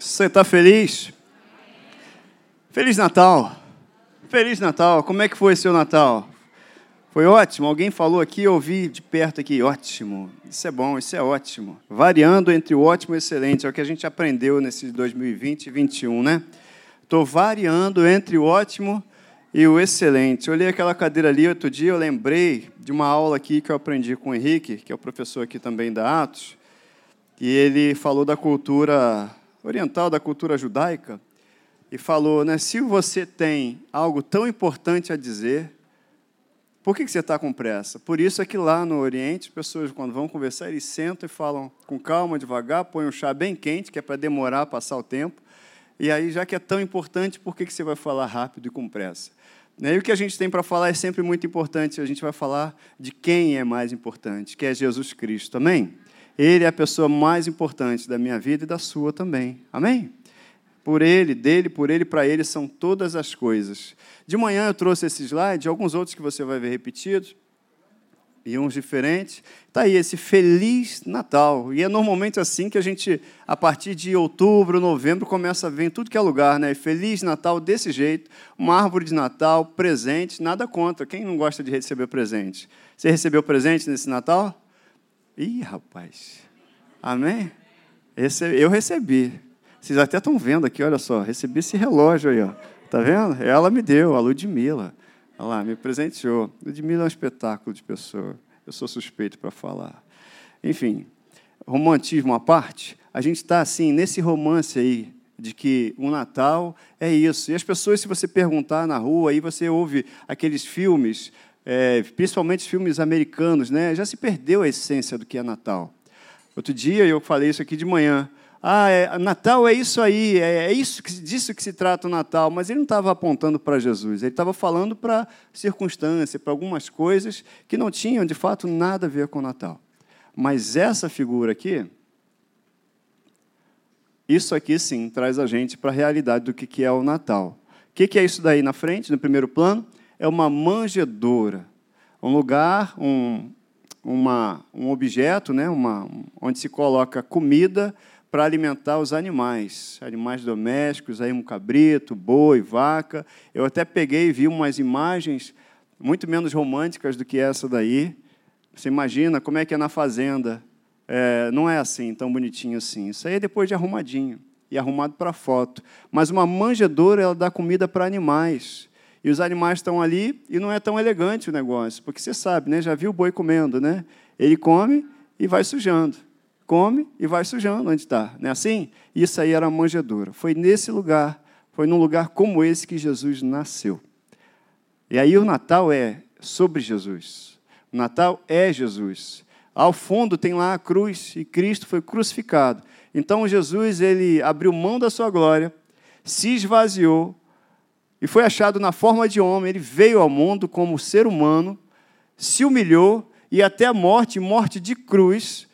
Você está feliz? Feliz Natal! Feliz Natal! Como é que foi seu Natal? Foi ótimo? Alguém falou aqui, eu ouvi de perto aqui, ótimo. Isso é bom, isso é ótimo. Variando entre o ótimo e o excelente, é o que a gente aprendeu nesse 2020 e 2021, né? Estou variando entre o ótimo e o excelente. Eu olhei aquela cadeira ali outro dia, eu lembrei de uma aula aqui que eu aprendi com o Henrique, que é o professor aqui também da Atos, e ele falou da cultura oriental, da cultura judaica, e falou, né, se você tem algo tão importante a dizer, por que, você está com pressa? Por isso é que lá no Oriente, as pessoas, quando vão conversar, eles sentam e falam com calma, devagar, põem um chá bem quente, que é para demorar, passar o tempo, e aí, já que é tão importante, por que você vai falar rápido e com pressa? E o que a gente tem para falar é sempre muito importante. A gente vai falar de quem é mais importante, que é Jesus Cristo. Amém? Ele é a pessoa mais importante da minha vida e da sua também. Amém? Por ele, dele, por ele, para ele são todas as coisas. De manhã eu trouxe esse slide, alguns outros que você vai ver repetidos e uns diferentes. Está aí esse Feliz Natal. E é normalmente assim que a gente, a partir de outubro, novembro, começa a ver em tudo que é lugar, né? Feliz Natal desse jeito, uma árvore de Natal, presente, nada contra. Quem não gosta de receber presente? Você recebeu presente nesse Natal? Ih, rapaz. Amém? Esse, eu recebi. Vocês até estão vendo aqui, olha só, recebi esse relógio aí, ó. Tá vendo? Ela me deu, a Ludmilla. Olha lá, me presenteou. Ludmilla é um espetáculo de pessoa. Eu sou suspeito para falar. Enfim, romantismo à parte, a gente está assim, nesse romance aí, de que o Natal é isso. E as pessoas, se você perguntar na rua, aí você ouve aqueles filmes, é, principalmente filmes americanos, né? já se perdeu a essência do que é Natal. Outro dia eu falei isso aqui de manhã. Ah, é, Natal é isso aí, é, é isso que, disso que se trata o Natal. Mas ele não estava apontando para Jesus, ele estava falando para circunstância, para algumas coisas que não tinham, de fato, nada a ver com o Natal. Mas essa figura aqui, isso aqui sim traz a gente para a realidade do que é o Natal. O que é isso daí na frente, no primeiro plano? É uma manjedoura, um lugar, um, uma, um objeto, né, uma, onde se coloca comida para alimentar os animais, animais domésticos, aí um cabrito, boi, vaca. Eu até peguei e vi umas imagens muito menos românticas do que essa daí. Você imagina como é que é na fazenda. É, não é assim, tão bonitinho assim. Isso aí é depois de arrumadinho e arrumado para foto. Mas uma manjedoura, ela dá comida para animais. E os animais estão ali e não é tão elegante o negócio, porque você sabe, né? Já viu o boi comendo, né? Ele come e vai sujando come e vai sujando onde está. Não é assim? Isso aí era a manjedoura. Foi nesse lugar, foi num lugar como esse que Jesus nasceu. E aí o Natal é sobre Jesus. O Natal é Jesus. Ao fundo tem lá a cruz e Cristo foi crucificado. Então Jesus ele abriu mão da sua glória, se esvaziou e foi achado na forma de homem. Ele veio ao mundo como ser humano, se humilhou e até a morte, morte de cruz,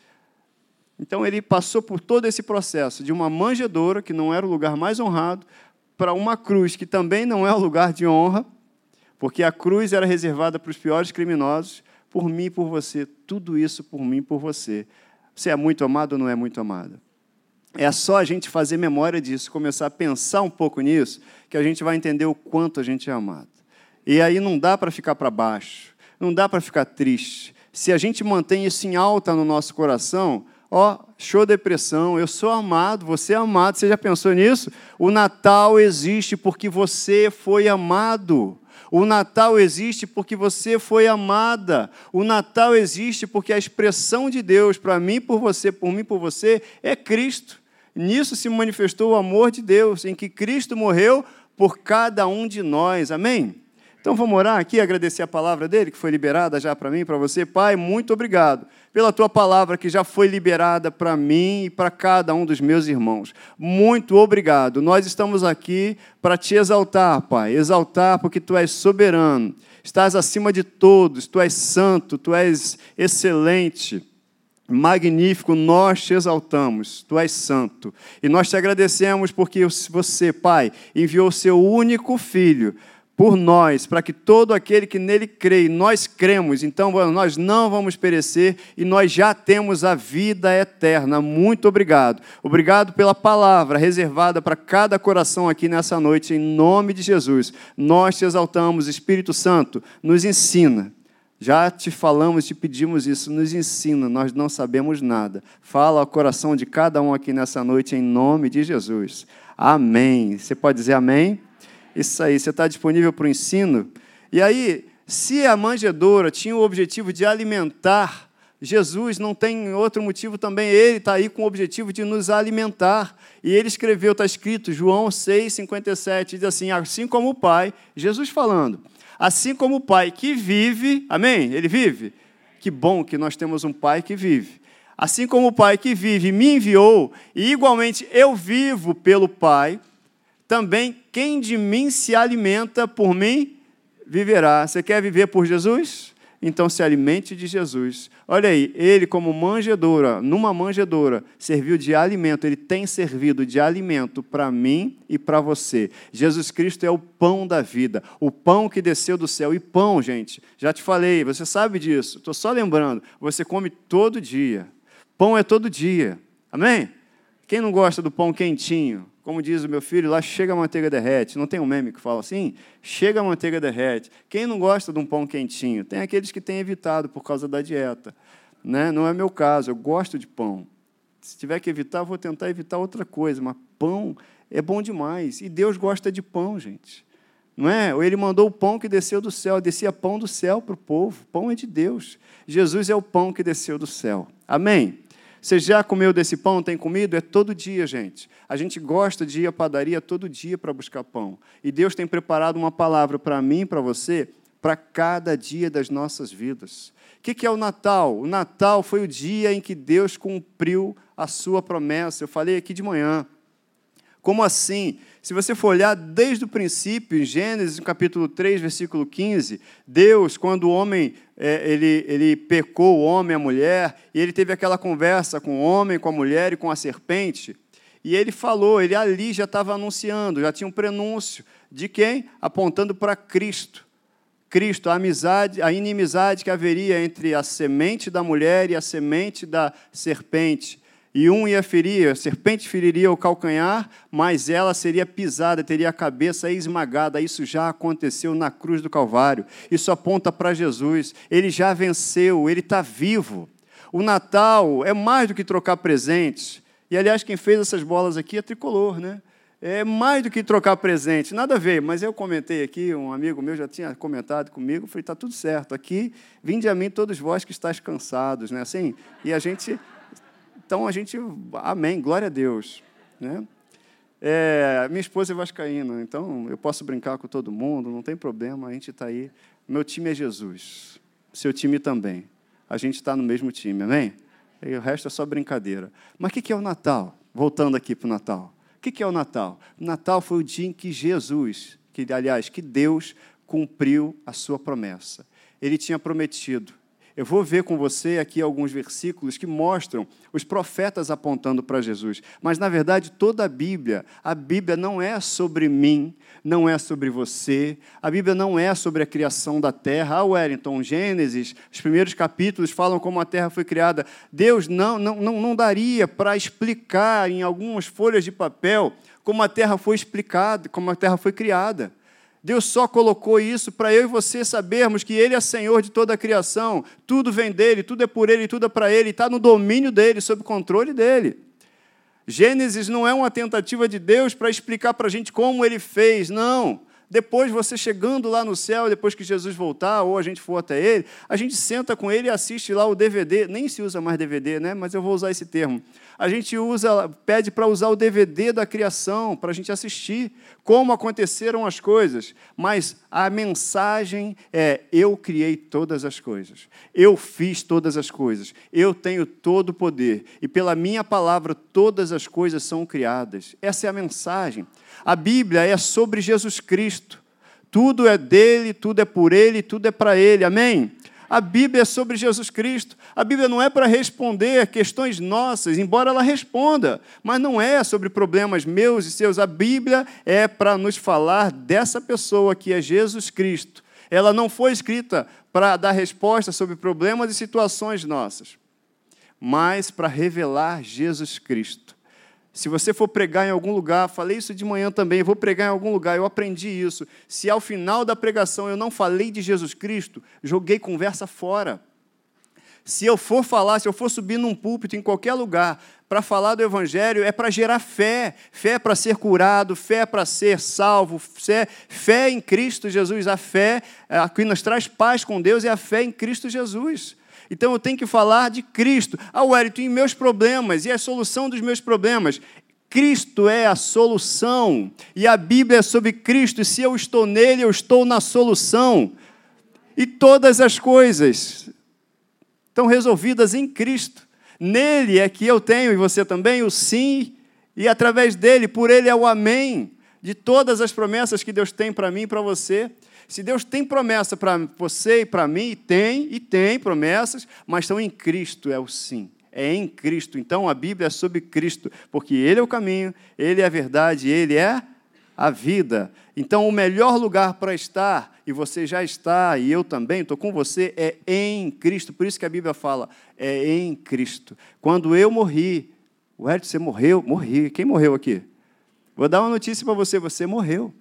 então ele passou por todo esse processo de uma manjedoura, que não era o lugar mais honrado, para uma cruz, que também não é o lugar de honra, porque a cruz era reservada para os piores criminosos, por mim e por você, tudo isso por mim e por você. Você é muito amado ou não é muito amada? É só a gente fazer memória disso, começar a pensar um pouco nisso, que a gente vai entender o quanto a gente é amado. E aí não dá para ficar para baixo, não dá para ficar triste. Se a gente mantém isso em alta no nosso coração, Ó, show depressão, eu sou amado, você é amado. Você já pensou nisso? O Natal existe porque você foi amado. O Natal existe porque você foi amada. O Natal existe porque a expressão de Deus para mim, por você, por mim, por você, é Cristo. Nisso se manifestou o amor de Deus, em que Cristo morreu por cada um de nós. Amém? Então vamos orar aqui, agradecer a palavra dele, que foi liberada já para mim, para você. Pai, muito obrigado pela tua palavra que já foi liberada para mim e para cada um dos meus irmãos. Muito obrigado. Nós estamos aqui para te exaltar, Pai. Exaltar porque tu és soberano, estás acima de todos, tu és santo, tu és excelente magnífico, nós te exaltamos, tu és santo. E nós te agradecemos porque você, Pai, enviou o seu único filho por nós, para que todo aquele que nele crê, nós cremos, então nós não vamos perecer e nós já temos a vida eterna. Muito obrigado. Obrigado pela palavra reservada para cada coração aqui nessa noite, em nome de Jesus. Nós te exaltamos, Espírito Santo, nos ensina. Já te falamos, te pedimos isso, nos ensina, nós não sabemos nada. Fala ao coração de cada um aqui nessa noite, em nome de Jesus. Amém. Você pode dizer amém? Isso aí, você está disponível para o ensino? E aí, se a manjedoura tinha o objetivo de alimentar, Jesus não tem outro motivo também, ele está aí com o objetivo de nos alimentar. E ele escreveu, está escrito, João 6, 57, diz assim: assim como o Pai, Jesus falando, assim como o Pai que vive, amém? Ele vive? Que bom que nós temos um Pai que vive. Assim como o Pai que vive me enviou, e igualmente eu vivo pelo Pai, também quem de mim se alimenta por mim viverá. Você quer viver por Jesus? Então se alimente de Jesus. Olha aí, ele, como manjedoura, numa manjedoura, serviu de alimento, ele tem servido de alimento para mim e para você. Jesus Cristo é o pão da vida, o pão que desceu do céu. E pão, gente, já te falei, você sabe disso, estou só lembrando, você come todo dia. Pão é todo dia. Amém? Quem não gosta do pão quentinho? Como diz o meu filho, lá chega a manteiga derrete. Não tem um meme que fala assim? Chega a manteiga derrete. Quem não gosta de um pão quentinho? Tem aqueles que têm evitado por causa da dieta. Né? Não é meu caso, eu gosto de pão. Se tiver que evitar, vou tentar evitar outra coisa, mas pão é bom demais. E Deus gosta de pão, gente. Não é? Ele mandou o pão que desceu do céu, descia pão do céu para o povo. Pão é de Deus. Jesus é o pão que desceu do céu. Amém? Você já comeu desse pão? Tem comido? É todo dia, gente. A gente gosta de ir à padaria todo dia para buscar pão. E Deus tem preparado uma palavra para mim para você para cada dia das nossas vidas. O que é o Natal? O Natal foi o dia em que Deus cumpriu a sua promessa. Eu falei aqui de manhã. Como assim? Se você for olhar desde o princípio, em Gênesis, capítulo 3, versículo 15, Deus, quando o homem, é, ele, ele pecou, o homem e a mulher, e ele teve aquela conversa com o homem, com a mulher e com a serpente, e ele falou, ele ali já estava anunciando, já tinha um prenúncio de quem? Apontando para Cristo. Cristo, a amizade, a inimizade que haveria entre a semente da mulher e a semente da serpente e um ia ferir, a serpente feriria o calcanhar, mas ela seria pisada, teria a cabeça esmagada. Isso já aconteceu na cruz do Calvário. Isso aponta para Jesus. Ele já venceu, ele está vivo. O Natal é mais do que trocar presentes. E, aliás, quem fez essas bolas aqui é tricolor, né? É mais do que trocar presente, nada a ver, mas eu comentei aqui, um amigo meu já tinha comentado comigo, falei, está tudo certo, aqui, vinde a mim todos vós que estáis cansados, né? Assim, e a gente então a gente, amém, glória a Deus. Né? É, minha esposa é vascaína, então eu posso brincar com todo mundo, não tem problema, a gente está aí. Meu time é Jesus, seu time também. A gente está no mesmo time, amém? E o resto é só brincadeira. Mas o que é o Natal? Voltando aqui para o Natal. O que é o Natal? O Natal foi o dia em que Jesus, que aliás, que Deus cumpriu a sua promessa. Ele tinha prometido eu vou ver com você aqui alguns versículos que mostram os profetas apontando para Jesus. Mas, na verdade, toda a Bíblia, a Bíblia não é sobre mim, não é sobre você, a Bíblia não é sobre a criação da terra. Ah, Wellington, Gênesis, os primeiros capítulos falam como a terra foi criada. Deus não, não, não, não daria para explicar em algumas folhas de papel como a terra foi explicada, como a terra foi criada. Deus só colocou isso para eu e você sabermos que Ele é Senhor de toda a criação, tudo vem dele, tudo é por Ele, tudo é para Ele, está no domínio dele, sob controle dele. Gênesis não é uma tentativa de Deus para explicar para a gente como Ele fez, não. Depois, você chegando lá no céu, depois que Jesus voltar, ou a gente for até Ele, a gente senta com Ele e assiste lá o DVD. Nem se usa mais DVD, né? mas eu vou usar esse termo a gente usa, pede para usar o DVD da criação, para a gente assistir como aconteceram as coisas. Mas a mensagem é: eu criei todas as coisas, eu fiz todas as coisas, eu tenho todo o poder, e pela minha palavra todas as coisas são criadas. Essa é a mensagem. A Bíblia é sobre Jesus Cristo. Tudo é dele, tudo é por ele, tudo é para ele. Amém? A Bíblia é sobre Jesus Cristo. A Bíblia não é para responder questões nossas, embora ela responda, mas não é sobre problemas meus e seus. A Bíblia é para nos falar dessa pessoa que é Jesus Cristo. Ela não foi escrita para dar resposta sobre problemas e situações nossas, mas para revelar Jesus Cristo. Se você for pregar em algum lugar, falei isso de manhã também, vou pregar em algum lugar, eu aprendi isso. Se ao final da pregação eu não falei de Jesus Cristo, joguei conversa fora. Se eu for falar, se eu for subir num púlpito em qualquer lugar para falar do Evangelho, é para gerar fé, fé para ser curado, fé para ser salvo, fé, fé em Cristo Jesus. A fé a que nos traz paz com Deus é a fé em Cristo Jesus. Então eu tenho que falar de Cristo. Ah, Wellington, e meus problemas, e a solução dos meus problemas. Cristo é a solução, e a Bíblia é sobre Cristo, e se eu estou nele, eu estou na solução. E todas as coisas estão resolvidas em Cristo. Nele é que eu tenho, e você também, o sim, e através dele, por ele é o amém, de todas as promessas que Deus tem para mim e para você. Se Deus tem promessa para você e para mim, tem, e tem promessas, mas estão em Cristo, é o sim. É em Cristo. Então a Bíblia é sobre Cristo, porque Ele é o caminho, Ele é a verdade, Ele é a vida. Então o melhor lugar para estar, e você já está, e eu também estou com você, é em Cristo. Por isso que a Bíblia fala, é em Cristo. Quando eu morri, o Edson, você morreu? Morri. Quem morreu aqui? Vou dar uma notícia para você: você morreu.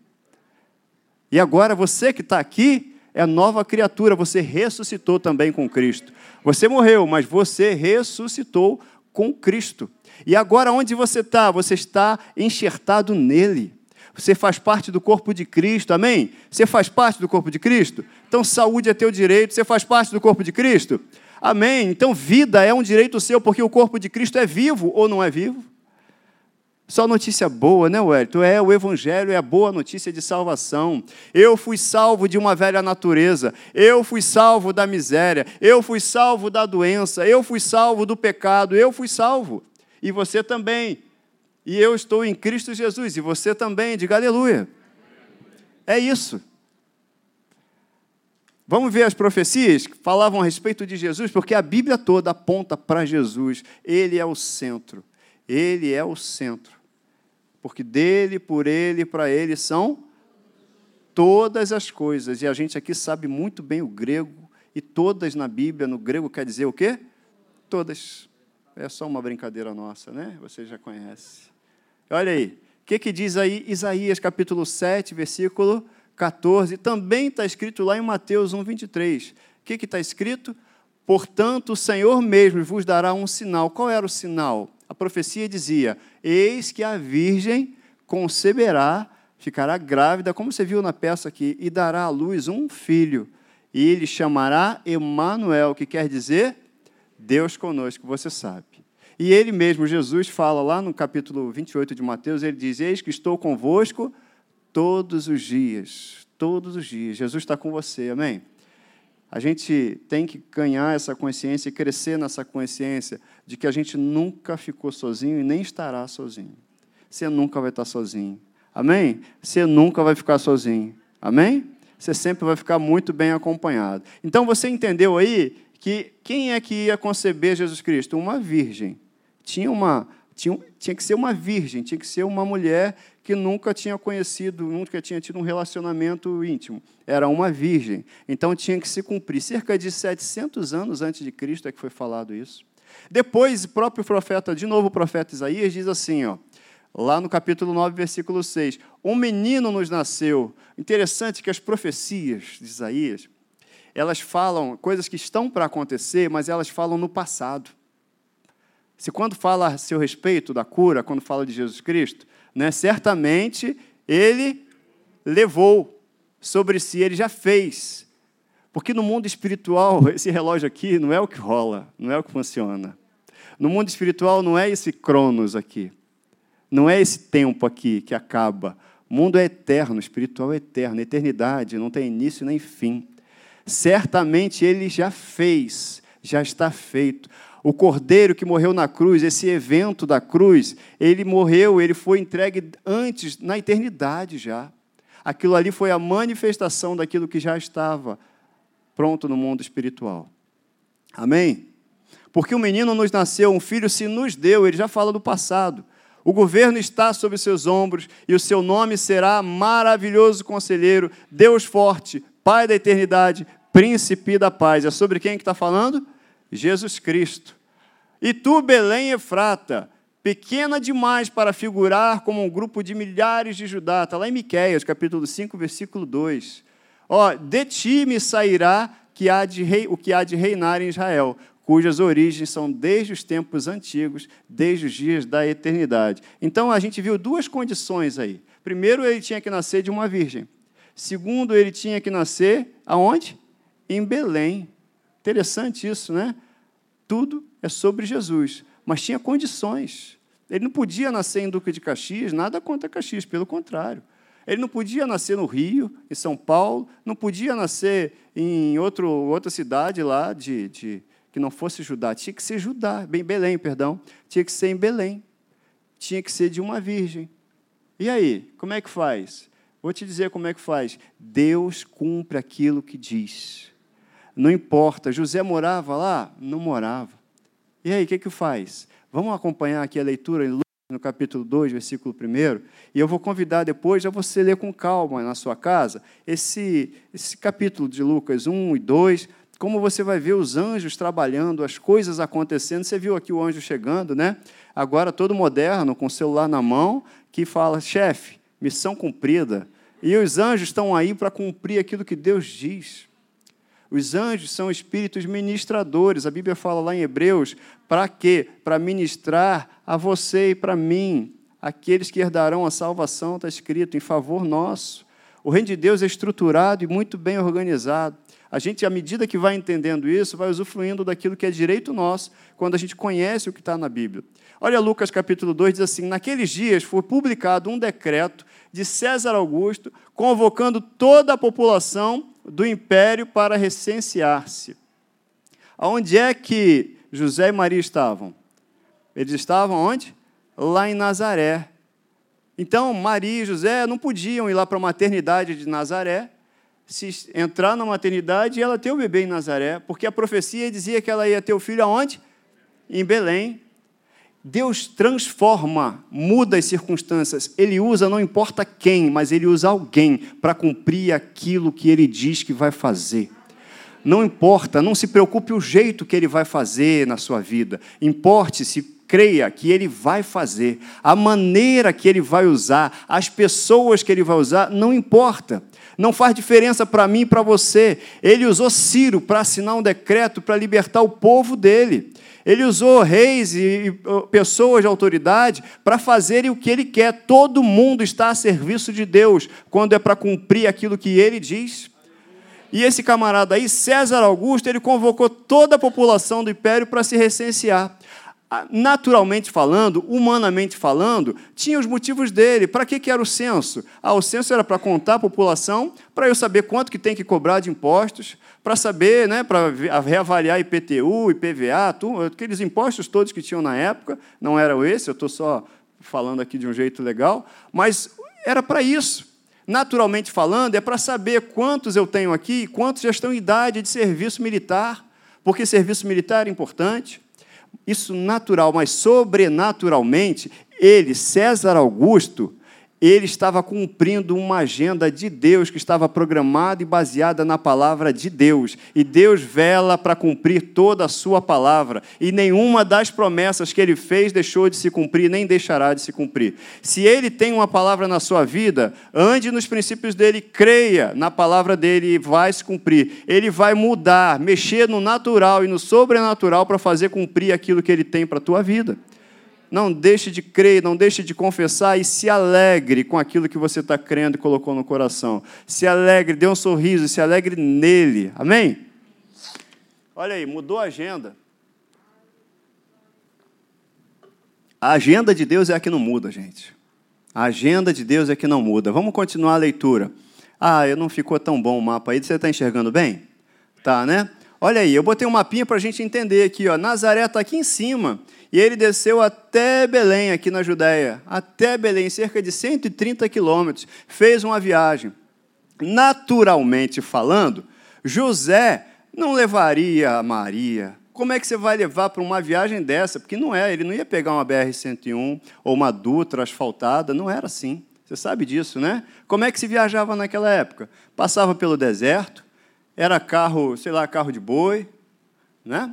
E agora você que está aqui é nova criatura, você ressuscitou também com Cristo. Você morreu, mas você ressuscitou com Cristo. E agora onde você está? Você está enxertado nele. Você faz parte do corpo de Cristo, amém? Você faz parte do corpo de Cristo? Então saúde é teu direito, você faz parte do corpo de Cristo? Amém? Então vida é um direito seu, porque o corpo de Cristo é vivo ou não é vivo? Só notícia boa, né, Wellington? É, o Evangelho é a boa notícia de salvação. Eu fui salvo de uma velha natureza. Eu fui salvo da miséria. Eu fui salvo da doença. Eu fui salvo do pecado. Eu fui salvo. E você também. E eu estou em Cristo Jesus. E você também. Diga aleluia. É isso. Vamos ver as profecias que falavam a respeito de Jesus, porque a Bíblia toda aponta para Jesus. Ele é o centro. Ele é o centro porque dele, por ele e para ele são todas as coisas. E a gente aqui sabe muito bem o grego, e todas na Bíblia, no grego quer dizer o quê? Todas. É só uma brincadeira nossa, né? Você já conhece. Olha aí, o que, que diz aí Isaías capítulo 7, versículo 14? Também está escrito lá em Mateus 1, 23. O que está escrito? Portanto, o Senhor mesmo vos dará um sinal. Qual era o sinal? A profecia dizia: Eis que a virgem conceberá, ficará grávida, como você viu na peça aqui, e dará à luz um filho. E ele chamará Emanuel, que quer dizer Deus conosco, você sabe. E ele mesmo, Jesus, fala lá no capítulo 28 de Mateus, ele diz: Eis que estou convosco todos os dias. Todos os dias. Jesus está com você, amém? A gente tem que ganhar essa consciência e crescer nessa consciência de que a gente nunca ficou sozinho e nem estará sozinho. Você nunca vai estar sozinho. Amém? Você nunca vai ficar sozinho. Amém? Você sempre vai ficar muito bem acompanhado. Então você entendeu aí que quem é que ia conceber Jesus Cristo? Uma virgem. Tinha uma tinha, tinha que ser uma virgem, tinha que ser uma mulher que nunca tinha conhecido, nunca tinha tido um relacionamento íntimo. Era uma virgem. Então tinha que se cumprir. Cerca de 700 anos antes de Cristo é que foi falado isso. Depois, o próprio profeta, de novo o profeta Isaías, diz assim, ó, lá no capítulo 9, versículo 6. Um menino nos nasceu. Interessante que as profecias de Isaías, elas falam coisas que estão para acontecer, mas elas falam no passado. Se quando fala a seu respeito da cura, quando fala de Jesus Cristo, né, certamente ele levou sobre si, ele já fez. Porque no mundo espiritual, esse relógio aqui não é o que rola, não é o que funciona. No mundo espiritual não é esse cronos aqui. Não é esse tempo aqui que acaba. O mundo é eterno, o espiritual é eterno, eternidade, não tem início nem fim. Certamente ele já fez, já está feito o cordeiro que morreu na cruz, esse evento da cruz, ele morreu, ele foi entregue antes, na eternidade já. Aquilo ali foi a manifestação daquilo que já estava pronto no mundo espiritual. Amém? Porque o menino nos nasceu, um filho se nos deu, ele já fala do passado. O governo está sobre seus ombros e o seu nome será maravilhoso conselheiro, Deus forte, Pai da eternidade, príncipe da paz. É sobre quem que está falando? Jesus Cristo. E tu, Belém Efrata, pequena demais para figurar como um grupo de milhares de Judá. Está lá em Miquéias, capítulo 5, versículo 2. Ó, de ti me sairá que há de rei, o que há de reinar em Israel, cujas origens são desde os tempos antigos, desde os dias da eternidade. Então a gente viu duas condições aí. Primeiro, ele tinha que nascer de uma virgem. Segundo, ele tinha que nascer aonde? Em Belém. Interessante isso, né? Tudo é sobre Jesus, mas tinha condições. Ele não podia nascer em Duque de Caxias, nada contra Caxias, pelo contrário. Ele não podia nascer no Rio, em São Paulo, não podia nascer em outro, outra cidade lá de, de que não fosse Judá, tinha que ser Judá, bem Belém, perdão, tinha que ser em Belém, tinha que ser de uma virgem. E aí, como é que faz? Vou te dizer como é que faz. Deus cumpre aquilo que diz. Não importa, José morava lá? Não morava. E aí, o que, que faz? Vamos acompanhar aqui a leitura em Lucas, no capítulo 2, versículo 1, e eu vou convidar depois a você ler com calma na sua casa esse, esse capítulo de Lucas 1 e 2, como você vai ver os anjos trabalhando, as coisas acontecendo. Você viu aqui o anjo chegando, né? Agora todo moderno, com o celular na mão, que fala: chefe, missão cumprida. E os anjos estão aí para cumprir aquilo que Deus diz. Os anjos são espíritos ministradores. A Bíblia fala lá em Hebreus: para quê? Para ministrar a você e para mim. Aqueles que herdarão a salvação, está escrito, em favor nosso. O reino de Deus é estruturado e muito bem organizado. A gente, à medida que vai entendendo isso, vai usufruindo daquilo que é direito nosso, quando a gente conhece o que está na Bíblia. Olha Lucas capítulo 2, diz assim: Naqueles dias foi publicado um decreto de César Augusto, convocando toda a população do império para recensear-se. Aonde é que José e Maria estavam? Eles estavam onde? Lá em Nazaré. Então, Maria e José não podiam ir lá para a maternidade de Nazaré, se entrar na maternidade e ela ter o bebê em Nazaré, porque a profecia dizia que ela ia ter o filho aonde? Em Belém. Deus transforma, muda as circunstâncias. Ele usa não importa quem, mas ele usa alguém para cumprir aquilo que ele diz que vai fazer. Não importa, não se preocupe o jeito que ele vai fazer na sua vida. Importe-se creia que Ele vai fazer, a maneira que Ele vai usar, as pessoas que Ele vai usar, não importa. Não faz diferença para mim e para você. Ele usou Ciro para assinar um decreto para libertar o povo dele. Ele usou reis e pessoas de autoridade para fazerem o que ele quer. Todo mundo está a serviço de Deus quando é para cumprir aquilo que ele diz. E esse camarada aí, César Augusto, ele convocou toda a população do império para se recensear. Ah, naturalmente falando, humanamente falando, tinha os motivos dele. Para que, que era o censo? Ah, o censo era para contar a população, para eu saber quanto que tem que cobrar de impostos, para saber, né, para reavaliar IPTU, IPVA, tudo, aqueles impostos todos que tinham na época, não eram esse, eu estou só falando aqui de um jeito legal, mas era para isso. Naturalmente falando, é para saber quantos eu tenho aqui quantos já estão em idade de serviço militar, porque serviço militar é importante isso natural, mas sobrenaturalmente, ele, César Augusto, ele estava cumprindo uma agenda de Deus que estava programada e baseada na palavra de Deus. E Deus vela para cumprir toda a sua palavra. E nenhuma das promessas que ele fez deixou de se cumprir, nem deixará de se cumprir. Se ele tem uma palavra na sua vida, ande nos princípios dele, creia na palavra dele e vai se cumprir. Ele vai mudar, mexer no natural e no sobrenatural para fazer cumprir aquilo que ele tem para a tua vida. Não deixe de crer, não deixe de confessar e se alegre com aquilo que você está crendo e colocou no coração. Se alegre, dê um sorriso, se alegre nele. Amém? Olha aí, mudou a agenda. A agenda de Deus é a que não muda, gente. A agenda de Deus é que não muda. Vamos continuar a leitura. Ah, não ficou tão bom o mapa aí. Você está enxergando bem? Tá, né? Olha aí, eu botei um mapinha para a gente entender aqui. Ó. Nazaré está aqui em cima. E ele desceu até Belém, aqui na Judéia, até Belém, cerca de 130 quilômetros, fez uma viagem. Naturalmente falando, José não levaria a Maria. Como é que você vai levar para uma viagem dessa? Porque não é, ele não ia pegar uma BR-101 ou uma Dutra asfaltada, não era assim. Você sabe disso, né? Como é que se viajava naquela época? Passava pelo deserto, era carro, sei lá, carro de boi, né?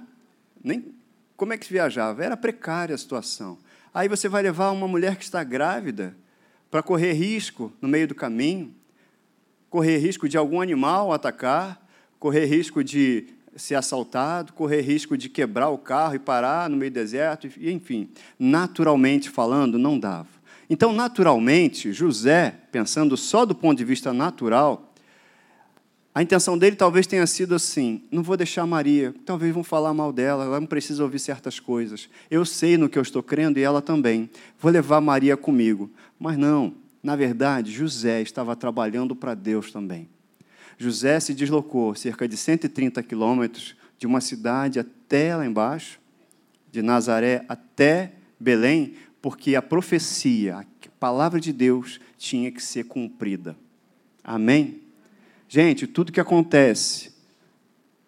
Nem, como é que se viajava? Era precária a situação. Aí você vai levar uma mulher que está grávida para correr risco no meio do caminho, correr risco de algum animal atacar, correr risco de ser assaltado, correr risco de quebrar o carro e parar no meio do deserto, enfim, naturalmente falando, não dava. Então, naturalmente, José, pensando só do ponto de vista natural, a intenção dele talvez tenha sido assim: não vou deixar Maria, talvez vão falar mal dela, ela não precisa ouvir certas coisas. Eu sei no que eu estou crendo e ela também. Vou levar Maria comigo. Mas não, na verdade, José estava trabalhando para Deus também. José se deslocou cerca de 130 quilômetros de uma cidade até lá embaixo, de Nazaré até Belém, porque a profecia, a palavra de Deus tinha que ser cumprida. Amém? Gente, tudo que acontece,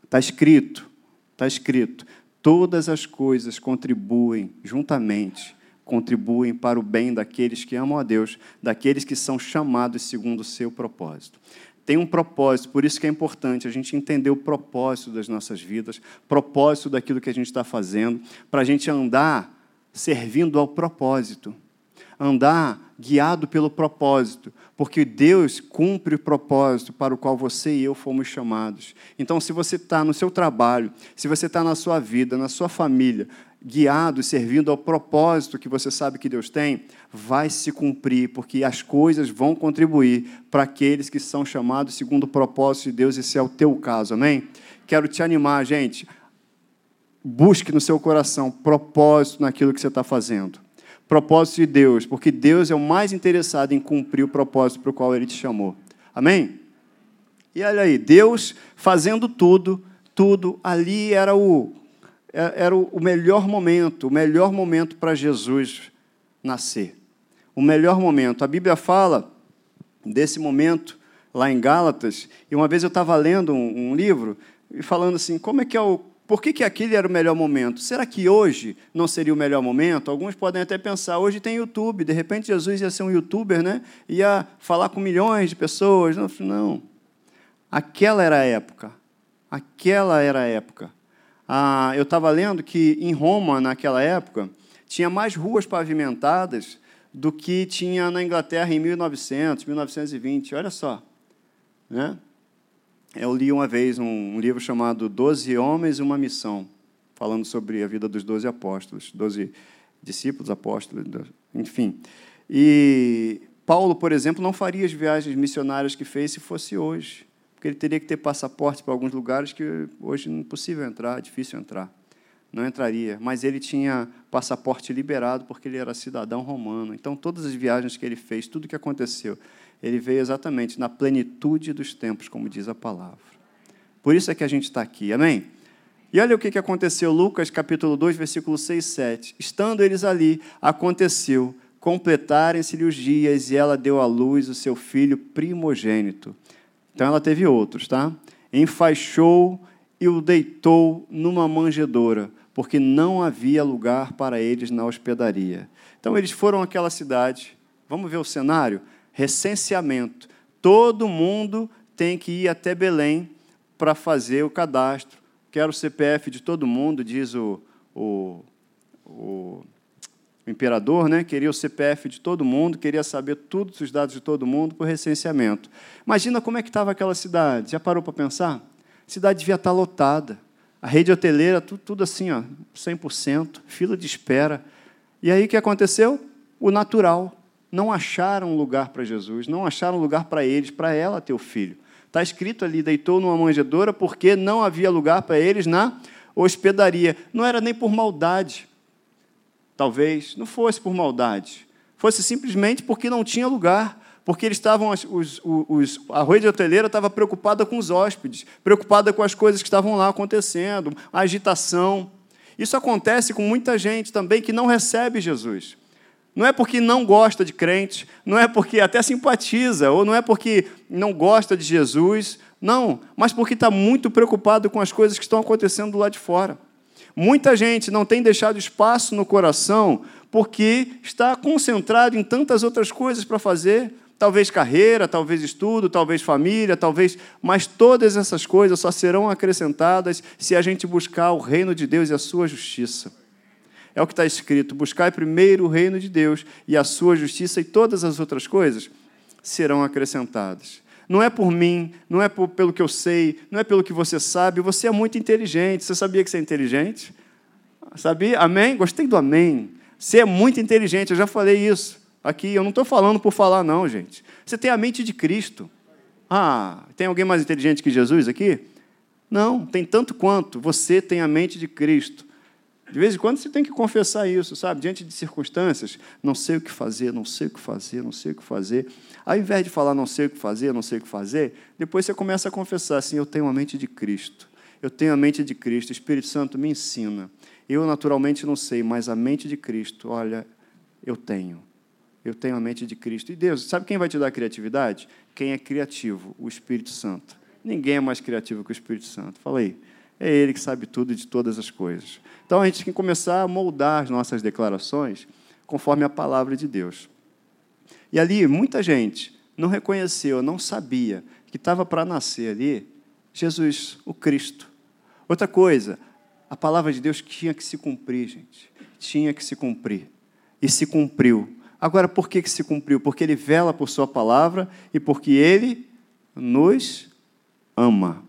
está escrito, está escrito, todas as coisas contribuem juntamente, contribuem para o bem daqueles que amam a Deus, daqueles que são chamados segundo o seu propósito. Tem um propósito, por isso que é importante a gente entender o propósito das nossas vidas, propósito daquilo que a gente está fazendo, para a gente andar servindo ao propósito, andar guiado pelo propósito, porque Deus cumpre o propósito para o qual você e eu fomos chamados. Então, se você está no seu trabalho, se você está na sua vida, na sua família, guiado, servindo ao propósito que você sabe que Deus tem, vai se cumprir, porque as coisas vão contribuir para aqueles que são chamados segundo o propósito de Deus, esse é o teu caso, amém? Quero te animar, gente, Busque no seu coração propósito naquilo que você está fazendo. Propósito de Deus, porque Deus é o mais interessado em cumprir o propósito para o qual Ele te chamou. Amém? E olha aí, Deus fazendo tudo, tudo, ali era o, é, era o melhor momento, o melhor momento para Jesus nascer. O melhor momento. A Bíblia fala desse momento lá em Gálatas, e uma vez eu estava lendo um, um livro e falando assim, como é que é o por que, que aquele era o melhor momento? Será que hoje não seria o melhor momento? Alguns podem até pensar, hoje tem YouTube, de repente Jesus ia ser um youtuber, né? ia falar com milhões de pessoas. Não, não. Aquela era a época. Aquela era a época. Ah, eu estava lendo que em Roma, naquela época, tinha mais ruas pavimentadas do que tinha na Inglaterra em 1900, 1920. Olha só. Né? Eu li uma vez um, um livro chamado Doze Homens e uma Missão, falando sobre a vida dos doze apóstolos, doze discípulos, apóstolos, enfim. E Paulo, por exemplo, não faria as viagens missionárias que fez se fosse hoje, porque ele teria que ter passaporte para alguns lugares que hoje é impossível entrar, difícil entrar. Não entraria, mas ele tinha passaporte liberado porque ele era cidadão romano. Então, todas as viagens que ele fez, tudo que aconteceu, ele veio exatamente na plenitude dos tempos, como diz a palavra. Por isso é que a gente está aqui, amém? E olha o que aconteceu, Lucas capítulo 2, versículo 6 e 7. Estando eles ali, aconteceu, completarem-se-lhe os dias, e ela deu à luz o seu filho primogênito. Então ela teve outros, tá? Enfaixou e o deitou numa manjedoura, porque não havia lugar para eles na hospedaria. Então eles foram àquela cidade. Vamos ver o cenário? Recenseamento. Todo mundo tem que ir até Belém para fazer o cadastro. Quero o CPF de todo mundo, diz o, o, o, imperador, né? queria o CPF de todo mundo, queria saber todos os dados de todo mundo para o recenseamento. Imagina como é que estava aquela cidade. Já parou para pensar? A cidade devia estar lotada. A rede hoteleira, tudo, tudo assim, ó, 100%, fila de espera. E aí o que aconteceu? O natural não acharam lugar para Jesus, não acharam lugar para eles, para ela ter o filho. Está escrito ali, deitou numa manjedoura, porque não havia lugar para eles na hospedaria. Não era nem por maldade, talvez, não fosse por maldade. Fosse simplesmente porque não tinha lugar, porque eles estavam, os, os, os, a rede hoteleira estava preocupada com os hóspedes, preocupada com as coisas que estavam lá acontecendo, a agitação. Isso acontece com muita gente também que não recebe Jesus. Não é porque não gosta de crente, não é porque até simpatiza, ou não é porque não gosta de Jesus, Não, mas porque está muito preocupado com as coisas que estão acontecendo lá de fora. Muita gente não tem deixado espaço no coração porque está concentrado em tantas outras coisas para fazer, talvez carreira, talvez estudo, talvez família, talvez, mas todas essas coisas só serão acrescentadas se a gente buscar o reino de Deus e a sua justiça. É o que está escrito: buscai primeiro o reino de Deus e a sua justiça, e todas as outras coisas serão acrescentadas. Não é por mim, não é por, pelo que eu sei, não é pelo que você sabe. Você é muito inteligente. Você sabia que você é inteligente? Sabia? Amém? Gostei do amém. Você é muito inteligente, eu já falei isso aqui. Eu não estou falando por falar, não, gente. Você tem a mente de Cristo. Ah, tem alguém mais inteligente que Jesus aqui? Não, tem tanto quanto. Você tem a mente de Cristo. De vez em quando você tem que confessar isso, sabe? Diante de circunstâncias, não sei o que fazer, não sei o que fazer, não sei o que fazer. Ao invés de falar não sei o que fazer, não sei o que fazer, depois você começa a confessar assim: eu tenho a mente de Cristo. Eu tenho a mente de Cristo. O Espírito Santo me ensina. Eu naturalmente não sei, mas a mente de Cristo, olha, eu tenho. Eu tenho a mente de Cristo. E Deus, sabe quem vai te dar criatividade? Quem é criativo? O Espírito Santo. Ninguém é mais criativo que o Espírito Santo. Fala aí. É Ele que sabe tudo de todas as coisas. Então a gente tem que começar a moldar as nossas declarações conforme a palavra de Deus. E ali, muita gente não reconheceu, não sabia que estava para nascer ali Jesus, o Cristo. Outra coisa, a palavra de Deus tinha que se cumprir, gente. Tinha que se cumprir. E se cumpriu. Agora, por que, que se cumpriu? Porque ele vela por Sua palavra e porque ele nos ama.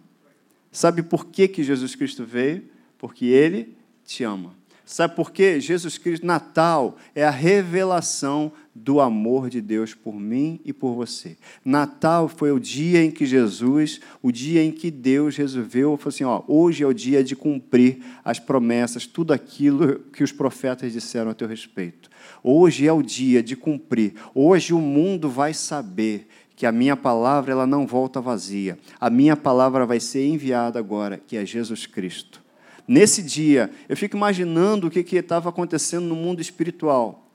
Sabe por que, que Jesus Cristo veio? Porque ele te ama. Sabe por quê? Jesus Cristo, Natal é a revelação do amor de Deus por mim e por você. Natal foi o dia em que Jesus, o dia em que Deus resolveu, falou assim: ó, hoje é o dia de cumprir as promessas, tudo aquilo que os profetas disseram a teu respeito. Hoje é o dia de cumprir. Hoje o mundo vai saber que a minha palavra ela não volta vazia. A minha palavra vai ser enviada agora, que é Jesus Cristo. Nesse dia, eu fico imaginando o que estava acontecendo no mundo espiritual.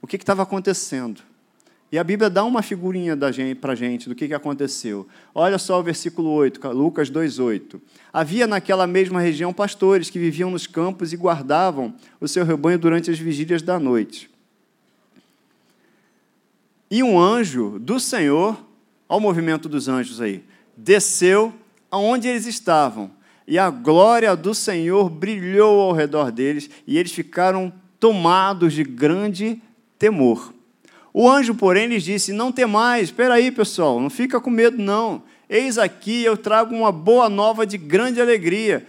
O que estava acontecendo. E a Bíblia dá uma figurinha para a gente do que, que aconteceu. Olha só o versículo 8, Lucas 2,8. Havia naquela mesma região pastores que viviam nos campos e guardavam o seu rebanho durante as vigílias da noite. E um anjo do Senhor, olha o movimento dos anjos aí, desceu aonde eles estavam e a glória do Senhor brilhou ao redor deles, e eles ficaram tomados de grande temor. O anjo, porém, lhes disse: Não temais, espera aí, pessoal, não fica com medo, não. Eis aqui eu trago uma boa nova de grande alegria,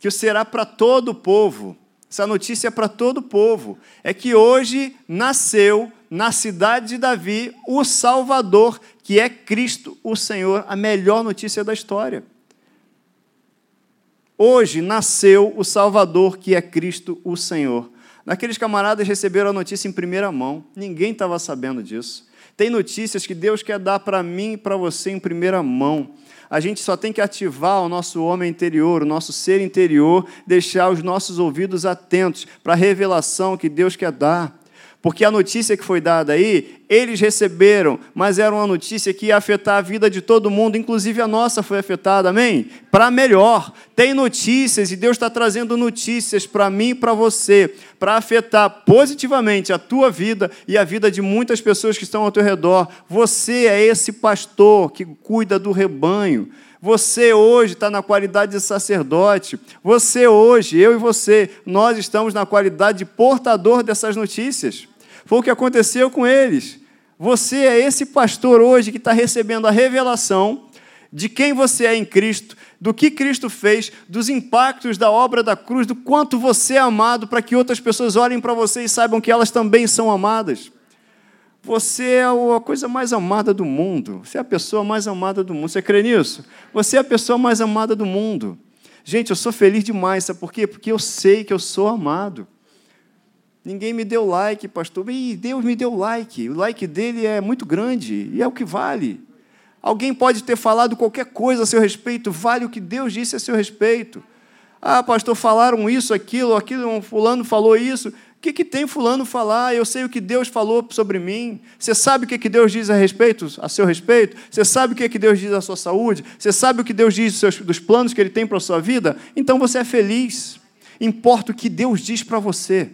que será para todo o povo. Essa notícia é para todo o povo. É que hoje nasceu na cidade de Davi o Salvador, que é Cristo, o Senhor, a melhor notícia da história. Hoje nasceu o Salvador, que é Cristo, o Senhor. Naqueles camaradas receberam a notícia em primeira mão, ninguém estava sabendo disso. Tem notícias que Deus quer dar para mim e para você em primeira mão. A gente só tem que ativar o nosso homem interior, o nosso ser interior, deixar os nossos ouvidos atentos para a revelação que Deus quer dar. Porque a notícia que foi dada aí, eles receberam, mas era uma notícia que ia afetar a vida de todo mundo, inclusive a nossa foi afetada, amém? Para melhor. Tem notícias e Deus está trazendo notícias para mim e para você, para afetar positivamente a tua vida e a vida de muitas pessoas que estão ao teu redor. Você é esse pastor que cuida do rebanho. Você hoje está na qualidade de sacerdote. Você hoje, eu e você, nós estamos na qualidade de portador dessas notícias. Foi o que aconteceu com eles. Você é esse pastor hoje que está recebendo a revelação de quem você é em Cristo, do que Cristo fez, dos impactos da obra da cruz, do quanto você é amado, para que outras pessoas olhem para você e saibam que elas também são amadas. Você é a coisa mais amada do mundo. Você é a pessoa mais amada do mundo. Você crê nisso? Você é a pessoa mais amada do mundo. Gente, eu sou feliz demais. Sabe por quê? Porque eu sei que eu sou amado. Ninguém me deu like, pastor. E Deus me deu like. O like dele é muito grande e é o que vale. Alguém pode ter falado qualquer coisa a seu respeito, vale o que Deus disse a seu respeito. Ah, pastor, falaram isso, aquilo, aquilo, um fulano falou isso. que, que tem fulano falar? Eu sei o que Deus falou sobre mim. Você sabe o que, que Deus diz a respeito, a seu respeito? Você sabe o que, que Deus diz à sua saúde? Você sabe o que Deus diz dos planos que Ele tem para a sua vida? Então você é feliz. Importa o que Deus diz para você.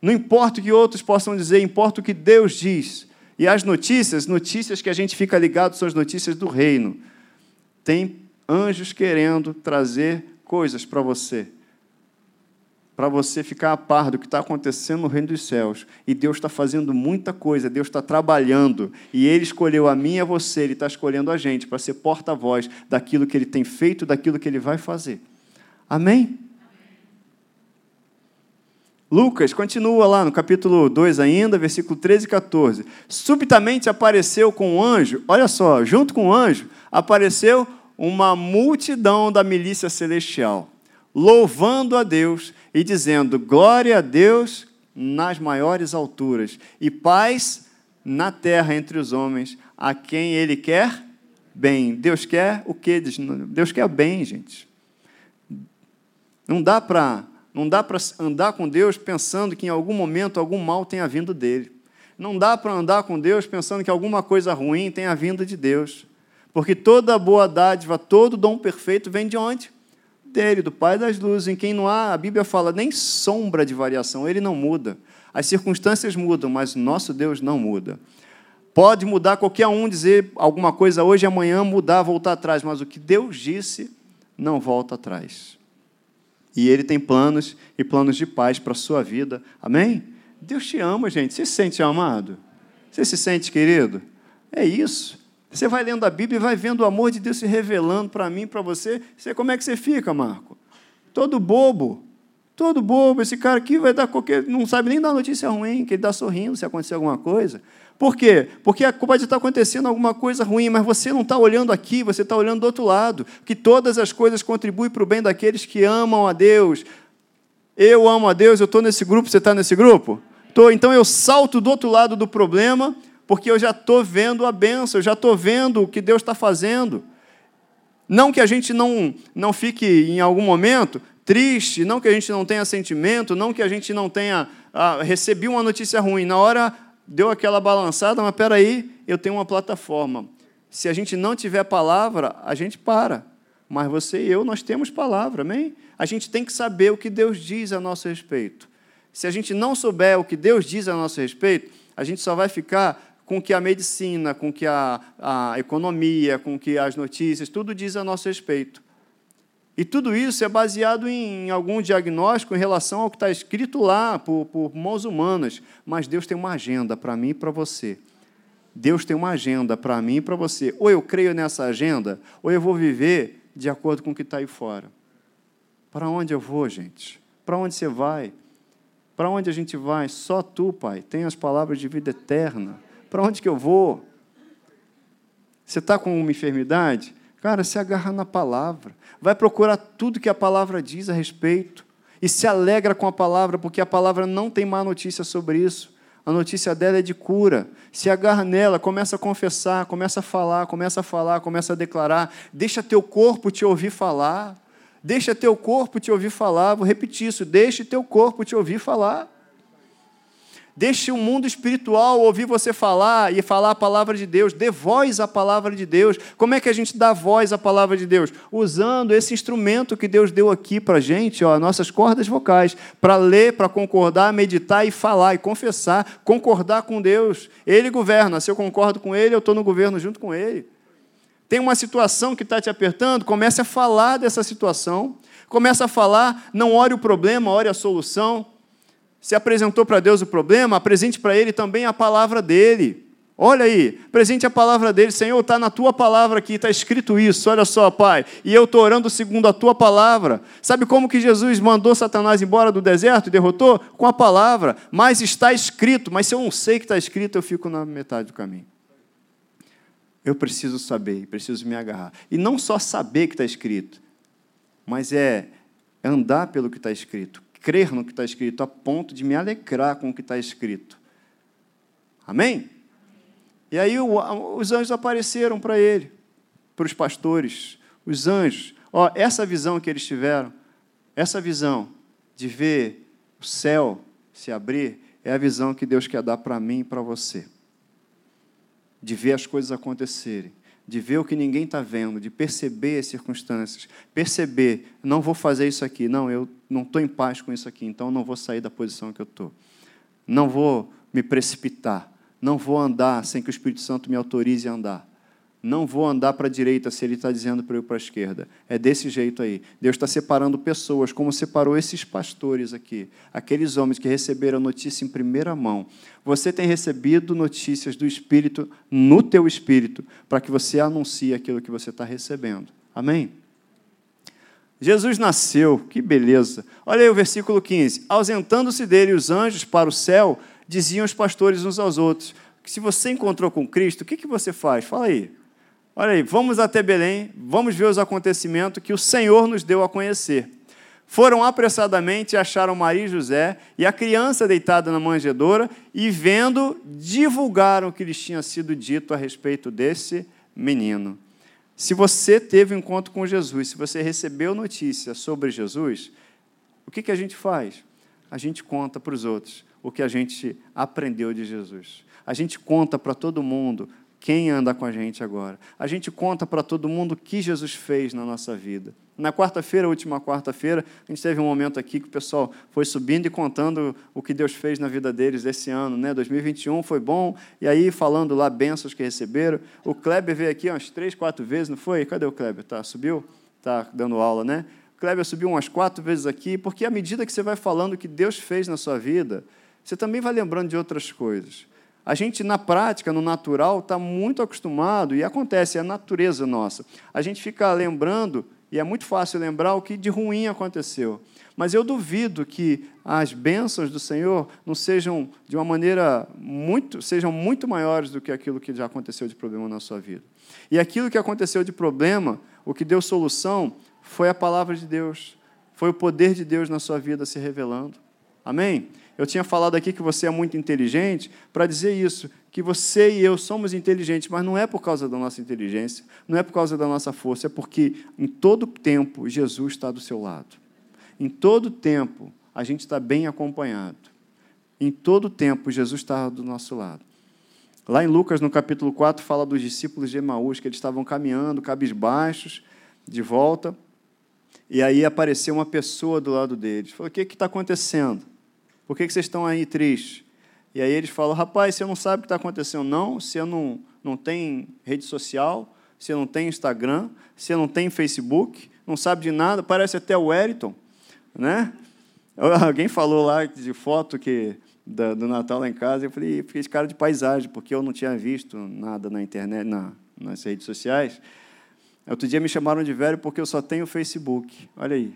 Não importa o que outros possam dizer, importa o que Deus diz. E as notícias, notícias que a gente fica ligado são as notícias do reino. Tem anjos querendo trazer coisas para você para você ficar a par do que está acontecendo no reino dos céus. E Deus está fazendo muita coisa, Deus está trabalhando. E Ele escolheu a mim e a você, Ele está escolhendo a gente para ser porta-voz daquilo que Ele tem feito, daquilo que Ele vai fazer. Amém? Lucas continua lá no capítulo 2 ainda, versículo 13 e 14. Subitamente apareceu com um anjo, olha só, junto com o um anjo, apareceu uma multidão da milícia celestial louvando a Deus e dizendo: Glória a Deus nas maiores alturas e paz na terra entre os homens, a quem Ele quer bem. Deus quer o quê? Deus quer bem, gente. Não dá para não dá para andar com Deus pensando que em algum momento algum mal tenha vindo dele. Não dá para andar com Deus pensando que alguma coisa ruim tenha vindo de Deus. Porque toda boa dádiva, todo dom perfeito vem de onde? dele, do Pai das luzes, em quem não há, a Bíblia fala, nem sombra de variação, ele não muda. As circunstâncias mudam, mas nosso Deus não muda. Pode mudar qualquer um, dizer alguma coisa hoje amanhã, mudar, voltar atrás, mas o que Deus disse não volta atrás. E Ele tem planos e planos de paz para a sua vida. Amém? Deus te ama, gente. Você se sente amado? Você se sente querido? É isso. Você vai lendo a Bíblia e vai vendo o amor de Deus se revelando para mim, para você. você. Como é que você fica, Marco? Todo bobo. Todo bobo. Esse cara aqui vai dar qualquer. Não sabe nem dar notícia ruim, que ele está sorrindo se acontecer alguma coisa. Por quê? Porque pode estar acontecendo alguma coisa ruim, mas você não está olhando aqui, você está olhando do outro lado. Que todas as coisas contribuem para o bem daqueles que amam a Deus. Eu amo a Deus, eu estou nesse grupo, você está nesse grupo? Tô, então eu salto do outro lado do problema porque eu já estou vendo a benção, eu já estou vendo o que Deus está fazendo. Não que a gente não, não fique em algum momento triste, não que a gente não tenha sentimento, não que a gente não tenha ah, recebi uma notícia ruim. Na hora deu aquela balançada, mas espera aí, eu tenho uma plataforma. Se a gente não tiver palavra, a gente para. Mas você e eu, nós temos palavra, amém? A gente tem que saber o que Deus diz a nosso respeito. Se a gente não souber o que Deus diz a nosso respeito, a gente só vai ficar com que a medicina, com que a, a economia, com que as notícias, tudo diz a nosso respeito. E tudo isso é baseado em algum diagnóstico em relação ao que está escrito lá por, por mãos humanas. Mas Deus tem uma agenda para mim e para você. Deus tem uma agenda para mim e para você. Ou eu creio nessa agenda, ou eu vou viver de acordo com o que está aí fora. Para onde eu vou, gente? Para onde você vai? Para onde a gente vai? Só tu, Pai, tem as palavras de vida eterna. Para onde que eu vou? Você está com uma enfermidade? Cara, se agarra na palavra. Vai procurar tudo que a palavra diz a respeito. E se alegra com a palavra, porque a palavra não tem má notícia sobre isso. A notícia dela é de cura. Se agarra nela, começa a confessar, começa a falar, começa a falar, começa a declarar. Deixa teu corpo te ouvir falar. Deixa teu corpo te ouvir falar. Vou repetir isso. Deixe teu corpo te ouvir falar. Deixe o mundo espiritual ouvir você falar e falar a palavra de Deus. Dê voz à palavra de Deus. Como é que a gente dá voz à palavra de Deus? Usando esse instrumento que Deus deu aqui para a gente, ó, nossas cordas vocais, para ler, para concordar, meditar e falar e confessar, concordar com Deus. Ele governa. Se eu concordo com Ele, eu estou no governo junto com Ele. Tem uma situação que está te apertando, comece a falar dessa situação. Comece a falar, não ore o problema, ore a solução se apresentou para Deus o problema, apresente para Ele também a palavra dele. Olha aí, presente a palavra dele, Senhor, está na tua palavra aqui, está escrito isso, olha só, Pai, e eu estou orando segundo a tua palavra. Sabe como que Jesus mandou Satanás embora do deserto e derrotou? Com a palavra, mas está escrito, mas se eu não sei que está escrito, eu fico na metade do caminho. Eu preciso saber, preciso me agarrar. E não só saber que está escrito, mas é andar pelo que está escrito, crer no que está escrito, a ponto de me alegrar com o que está escrito. Amém? E aí os anjos apareceram para ele, para os pastores. Os anjos, ó, essa visão que eles tiveram, essa visão de ver o céu se abrir, é a visão que Deus quer dar para mim e para você. De ver as coisas acontecerem, de ver o que ninguém está vendo, de perceber as circunstâncias, perceber, não vou fazer isso aqui, não, eu não estou em paz com isso aqui, então não vou sair da posição que eu estou. Não vou me precipitar, não vou andar sem que o Espírito Santo me autorize a andar. Não vou andar para a direita se ele está dizendo para eu ir para a esquerda. É desse jeito aí. Deus está separando pessoas, como separou esses pastores aqui, aqueles homens que receberam notícia em primeira mão. Você tem recebido notícias do Espírito no teu espírito, para que você anuncie aquilo que você está recebendo. Amém? Jesus nasceu, que beleza. Olha aí o versículo 15. Ausentando-se dele os anjos para o céu, diziam os pastores uns aos outros: Se você encontrou com Cristo, o que, que você faz? Fala aí. Olha aí, vamos até Belém, vamos ver os acontecimentos que o Senhor nos deu a conhecer. Foram apressadamente e acharam Maria e José e a criança deitada na manjedoura e, vendo, divulgaram o que lhes tinha sido dito a respeito desse menino. Se você teve um encontro com Jesus, se você recebeu notícia sobre Jesus, o que, que a gente faz? A gente conta para os outros o que a gente aprendeu de Jesus. A gente conta para todo mundo quem anda com a gente agora. A gente conta para todo mundo o que Jesus fez na nossa vida. Na quarta-feira, última quarta-feira, a gente teve um momento aqui que o pessoal foi subindo e contando o que Deus fez na vida deles esse ano. Né? 2021 foi bom, e aí falando lá bênçãos que receberam. O Kleber veio aqui umas três, quatro vezes, não foi? Cadê o Kleber? Tá, subiu? Tá dando aula, né? O Kleber subiu umas quatro vezes aqui, porque à medida que você vai falando o que Deus fez na sua vida, você também vai lembrando de outras coisas. A gente, na prática, no natural, está muito acostumado, e acontece, é a natureza nossa. A gente fica lembrando, e é muito fácil lembrar o que de ruim aconteceu. Mas eu duvido que as bênçãos do Senhor não sejam de uma maneira muito, sejam muito maiores do que aquilo que já aconteceu de problema na sua vida. E aquilo que aconteceu de problema, o que deu solução, foi a palavra de Deus, foi o poder de Deus na sua vida se revelando. Amém? Eu tinha falado aqui que você é muito inteligente para dizer isso, que você e eu somos inteligentes, mas não é por causa da nossa inteligência, não é por causa da nossa força, é porque em todo tempo Jesus está do seu lado. Em todo tempo a gente está bem acompanhado. Em todo tempo Jesus está do nosso lado. Lá em Lucas, no capítulo 4, fala dos discípulos de Emaús, que eles estavam caminhando, cabisbaixos, de volta, e aí apareceu uma pessoa do lado deles. Falou: O que está acontecendo? Por que, que vocês estão aí tristes? E aí eles falam, rapaz, você não sabe o que está acontecendo, não? Você não, não tem rede social, você não tem Instagram, você não tem Facebook, não sabe de nada, parece até o Wellington, né? Alguém falou lá de foto que do Natal lá em casa, eu falei, fiquei cara de paisagem, porque eu não tinha visto nada na internet, na, nas redes sociais. Outro dia me chamaram de velho porque eu só tenho Facebook. Olha aí,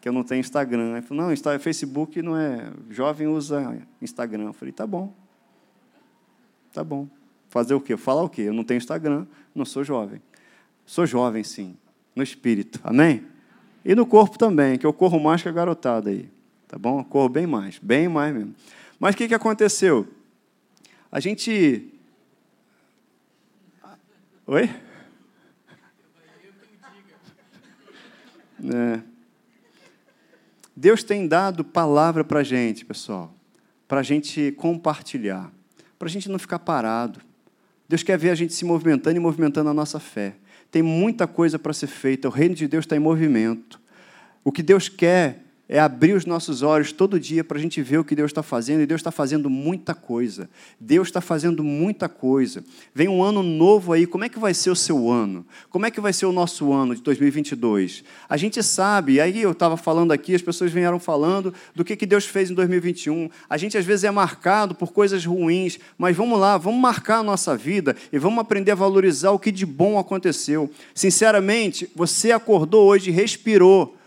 que eu não tenho Instagram. Ele falou, não, Facebook não é. Jovem usa Instagram. Eu falei, tá bom. Tá bom. Fazer o quê? Falar o quê? Eu não tenho Instagram, não sou jovem. Sou jovem, sim, no espírito. Amém? E no corpo também, que eu corro mais que a garotada aí. Tá bom? Eu corro bem mais, bem mais mesmo. Mas o que, que aconteceu? A gente. Oi? É. Deus tem dado palavra para a gente, pessoal, para a gente compartilhar, para a gente não ficar parado. Deus quer ver a gente se movimentando e movimentando a nossa fé. Tem muita coisa para ser feita, o reino de Deus está em movimento. O que Deus quer é abrir os nossos olhos todo dia para a gente ver o que Deus está fazendo, e Deus está fazendo muita coisa. Deus está fazendo muita coisa. Vem um ano novo aí, como é que vai ser o seu ano? Como é que vai ser o nosso ano de 2022? A gente sabe, aí eu estava falando aqui, as pessoas vieram falando do que, que Deus fez em 2021. A gente às vezes é marcado por coisas ruins, mas vamos lá, vamos marcar a nossa vida e vamos aprender a valorizar o que de bom aconteceu. Sinceramente, você acordou hoje, respirou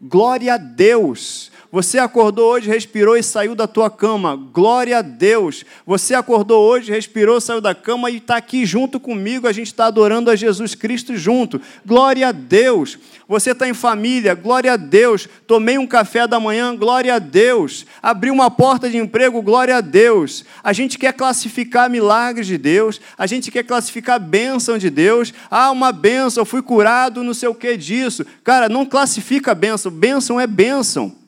Glória a Deus. Você acordou hoje, respirou e saiu da tua cama. Glória a Deus. Você acordou hoje, respirou, saiu da cama e está aqui junto comigo. A gente está adorando a Jesus Cristo junto. Glória a Deus. Você está em família. Glória a Deus. Tomei um café da manhã. Glória a Deus. Abri uma porta de emprego. Glória a Deus. A gente quer classificar milagres de Deus. A gente quer classificar bênção de Deus. Ah, uma bênção. Fui curado, não sei o que disso. Cara, não classifica bênção bênção. Bênção é bênção.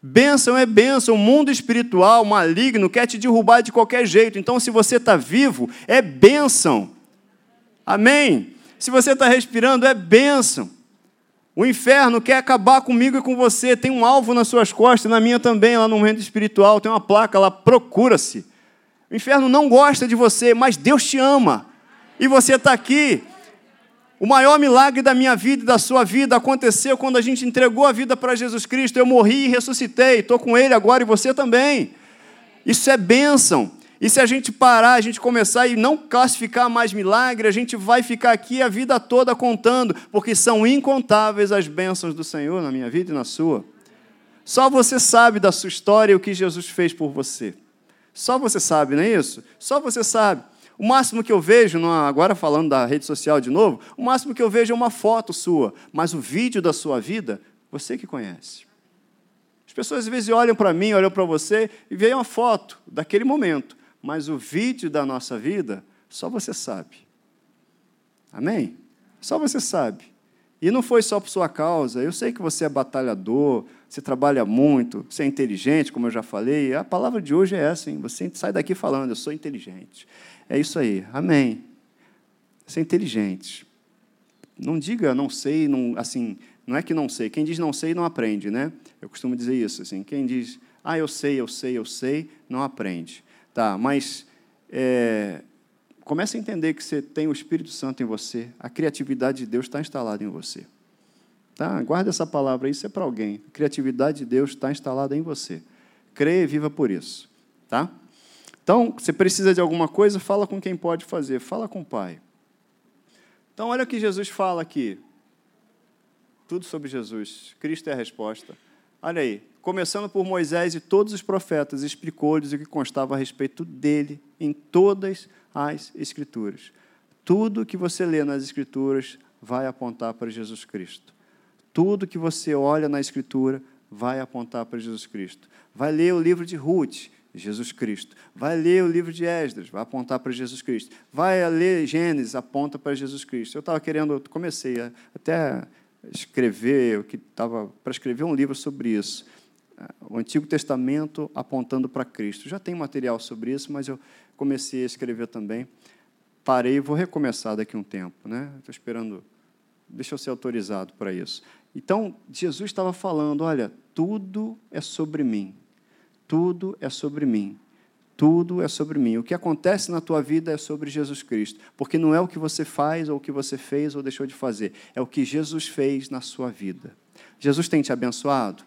Bênção é bênção, o mundo espiritual maligno quer te derrubar de qualquer jeito. Então, se você está vivo, é bênção. Amém? Se você está respirando, é bênção. O inferno quer acabar comigo e com você. Tem um alvo nas suas costas, na minha também, lá no mundo espiritual. Tem uma placa lá, procura-se. O inferno não gosta de você, mas Deus te ama. E você está aqui. O maior milagre da minha vida e da sua vida aconteceu quando a gente entregou a vida para Jesus Cristo. Eu morri e ressuscitei. Estou com Ele agora e você também. Isso é bênção. E se a gente parar, a gente começar e não classificar mais milagre, a gente vai ficar aqui a vida toda contando, porque são incontáveis as bênçãos do Senhor na minha vida e na sua. Só você sabe da sua história e o que Jesus fez por você. Só você sabe, não é isso? Só você sabe. O máximo que eu vejo, agora falando da rede social de novo, o máximo que eu vejo é uma foto sua, mas o vídeo da sua vida, você que conhece. As pessoas às vezes olham para mim, olham para você e veem uma foto daquele momento mas o vídeo da nossa vida, só você sabe. Amém? Só você sabe. E não foi só por sua causa. Eu sei que você é batalhador, você trabalha muito, você é inteligente, como eu já falei. A palavra de hoje é essa, hein? Você sai daqui falando, eu sou inteligente. É isso aí. Amém. É inteligente. Não diga não sei, não, assim, não é que não sei. Quem diz não sei não aprende, né? Eu costumo dizer isso, assim. Quem diz, ah, eu sei, eu sei, eu sei, não aprende. Tá, mas é, comece a entender que você tem o Espírito Santo em você, a criatividade de Deus está instalada em você. Tá? Guarda essa palavra, isso é para alguém. A criatividade de Deus está instalada em você. Creia e viva por isso. Tá? Então, você precisa de alguma coisa, fala com quem pode fazer, fala com o Pai. Então, olha o que Jesus fala aqui. Tudo sobre Jesus. Cristo é a resposta. Olha aí, começando por Moisés e todos os profetas, explicou-lhes o que constava a respeito dele em todas as Escrituras. Tudo que você lê nas Escrituras vai apontar para Jesus Cristo. Tudo que você olha na Escritura vai apontar para Jesus Cristo. Vai ler o livro de Ruth, Jesus Cristo. Vai ler o livro de Esdras, vai apontar para Jesus Cristo. Vai ler Gênesis, aponta para Jesus Cristo. Eu estava querendo, comecei a, até escrever, que estava para escrever um livro sobre isso. O Antigo Testamento apontando para Cristo. Já tem material sobre isso, mas eu comecei a escrever também. Parei e vou recomeçar daqui a um tempo, né? Estou esperando, deixa eu ser autorizado para isso. Então, Jesus estava falando: olha, tudo é sobre mim. Tudo é sobre mim. Tudo é sobre mim. O que acontece na tua vida é sobre Jesus Cristo. Porque não é o que você faz, ou o que você fez, ou deixou de fazer. É o que Jesus fez na sua vida. Jesus tem te abençoado?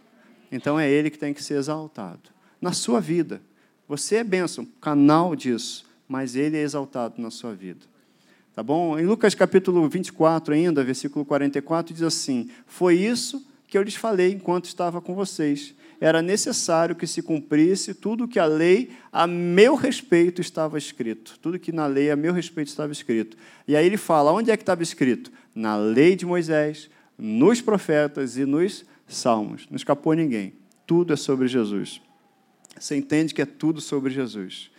Então é Ele que tem que ser exaltado. Na sua vida. Você é bênção, canal disso, mas Ele é exaltado na sua vida. Tá bom? Em Lucas capítulo 24, ainda, versículo 44, diz assim: Foi isso que eu lhes falei enquanto estava com vocês era necessário que se cumprisse tudo que a lei a meu respeito estava escrito. Tudo que na lei a meu respeito estava escrito. E aí ele fala: onde é que estava escrito? Na lei de Moisés, nos profetas e nos salmos. Não escapou ninguém. Tudo é sobre Jesus. Você entende que é tudo sobre Jesus.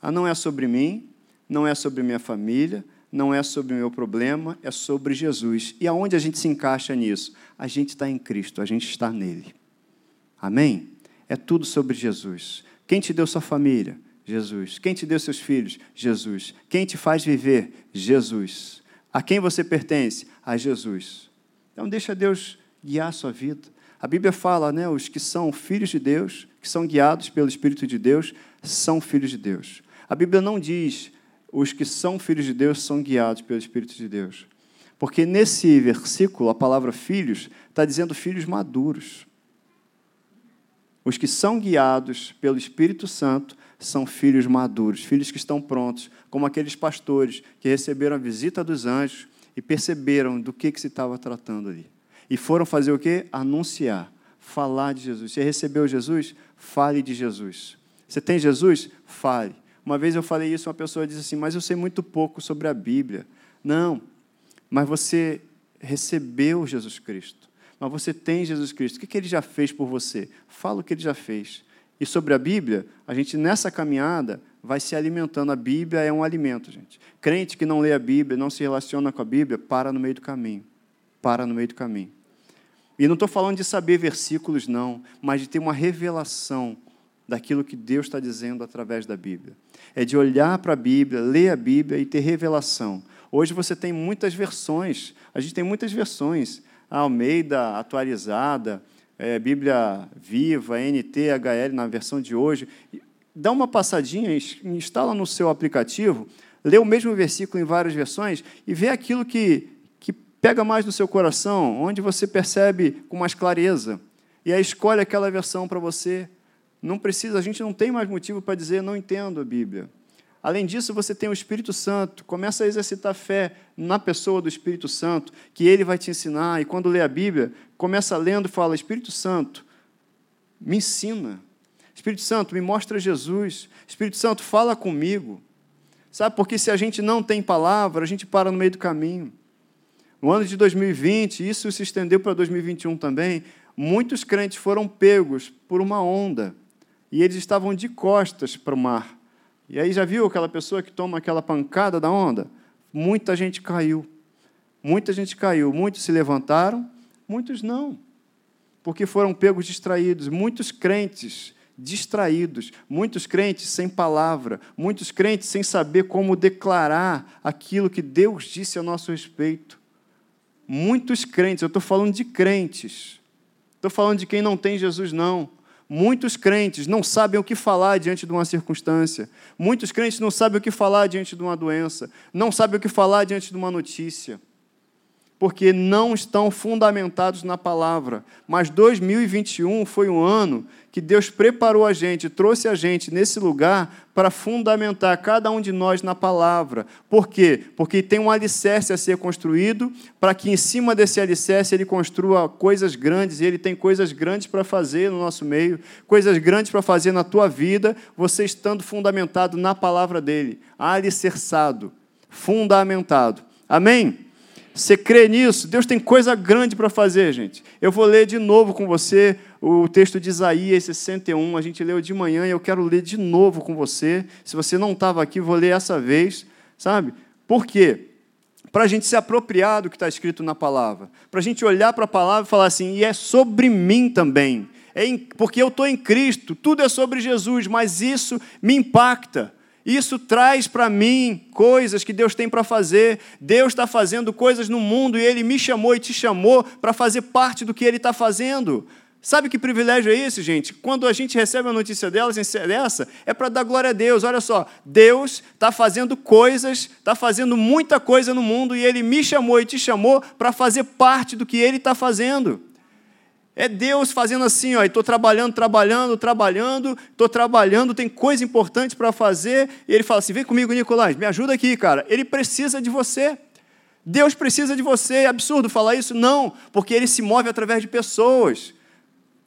Ah, não é sobre mim, não é sobre minha família, não é sobre o meu problema, é sobre Jesus. E aonde a gente se encaixa nisso? A gente está em Cristo, a gente está nele. Amém? É tudo sobre Jesus. Quem te deu sua família? Jesus. Quem te deu seus filhos? Jesus. Quem te faz viver? Jesus. A quem você pertence? A Jesus. Então deixa Deus guiar a sua vida. A Bíblia fala, né, os que são filhos de Deus, que são guiados pelo Espírito de Deus, são filhos de Deus. A Bíblia não diz os que são filhos de Deus são guiados pelo Espírito de Deus. Porque nesse versículo, a palavra filhos está dizendo filhos maduros. Os que são guiados pelo Espírito Santo são filhos maduros, filhos que estão prontos, como aqueles pastores que receberam a visita dos anjos e perceberam do que, que se estava tratando ali. E foram fazer o quê? Anunciar, falar de Jesus. Você recebeu Jesus? Fale de Jesus. Você tem Jesus? Fale. Uma vez eu falei isso, uma pessoa disse assim: Mas eu sei muito pouco sobre a Bíblia. Não, mas você recebeu Jesus Cristo mas você tem Jesus Cristo. O que ele já fez por você? Fala o que ele já fez. E sobre a Bíblia, a gente nessa caminhada vai se alimentando. A Bíblia é um alimento, gente. Crente que não lê a Bíblia, não se relaciona com a Bíblia, para no meio do caminho. Para no meio do caminho. E não estou falando de saber versículos, não, mas de ter uma revelação daquilo que Deus está dizendo através da Bíblia. É de olhar para a Bíblia, ler a Bíblia e ter revelação. Hoje você tem muitas versões, a gente tem muitas versões. Almeida atualizada, é, Bíblia Viva, NTHL na versão de hoje. Dá uma passadinha, instala no seu aplicativo, lê o mesmo versículo em várias versões e vê aquilo que, que pega mais no seu coração, onde você percebe com mais clareza. E aí escolhe aquela versão para você. Não precisa, a gente não tem mais motivo para dizer não entendo a Bíblia. Além disso, você tem o Espírito Santo. Começa a exercitar fé na pessoa do Espírito Santo, que ele vai te ensinar. E quando lê a Bíblia, começa lendo e fala: Espírito Santo, me ensina. Espírito Santo, me mostra Jesus. Espírito Santo, fala comigo. Sabe, porque se a gente não tem palavra, a gente para no meio do caminho. No ano de 2020, isso se estendeu para 2021 também, muitos crentes foram pegos por uma onda e eles estavam de costas para o mar. E aí já viu aquela pessoa que toma aquela pancada da onda? Muita gente caiu. Muita gente caiu. Muitos se levantaram, muitos não. Porque foram pegos distraídos. Muitos crentes distraídos, muitos crentes sem palavra, muitos crentes sem saber como declarar aquilo que Deus disse a nosso respeito. Muitos crentes, eu estou falando de crentes, estou falando de quem não tem Jesus, não. Muitos crentes não sabem o que falar diante de uma circunstância. Muitos crentes não sabem o que falar diante de uma doença. Não sabem o que falar diante de uma notícia porque não estão fundamentados na palavra. Mas 2021 foi um ano que Deus preparou a gente, trouxe a gente nesse lugar para fundamentar cada um de nós na palavra. Por quê? Porque tem um alicerce a ser construído, para que em cima desse alicerce ele construa coisas grandes, e ele tem coisas grandes para fazer no nosso meio, coisas grandes para fazer na tua vida, você estando fundamentado na palavra dele, alicerçado, fundamentado. Amém? Você crê nisso? Deus tem coisa grande para fazer, gente. Eu vou ler de novo com você o texto de Isaías 61. A gente leu de manhã e eu quero ler de novo com você. Se você não estava aqui, vou ler essa vez, sabe? Por quê? Para a gente se apropriar do que está escrito na palavra. Para a gente olhar para a palavra e falar assim, e é sobre mim também. É em, porque eu estou em Cristo, tudo é sobre Jesus, mas isso me impacta. Isso traz para mim coisas que Deus tem para fazer. Deus está fazendo coisas no mundo e Ele me chamou e te chamou para fazer parte do que Ele está fazendo. Sabe que privilégio é esse, gente? Quando a gente recebe a notícia delas, dessa, é para dar glória a Deus. Olha só, Deus está fazendo coisas, está fazendo muita coisa no mundo e Ele me chamou e te chamou para fazer parte do que Ele está fazendo. É Deus fazendo assim, ó, estou trabalhando, trabalhando, trabalhando, estou trabalhando, tem coisa importante para fazer, e ele fala assim: vem comigo, Nicolás, me ajuda aqui, cara. Ele precisa de você. Deus precisa de você. É absurdo falar isso? Não, porque ele se move através de pessoas.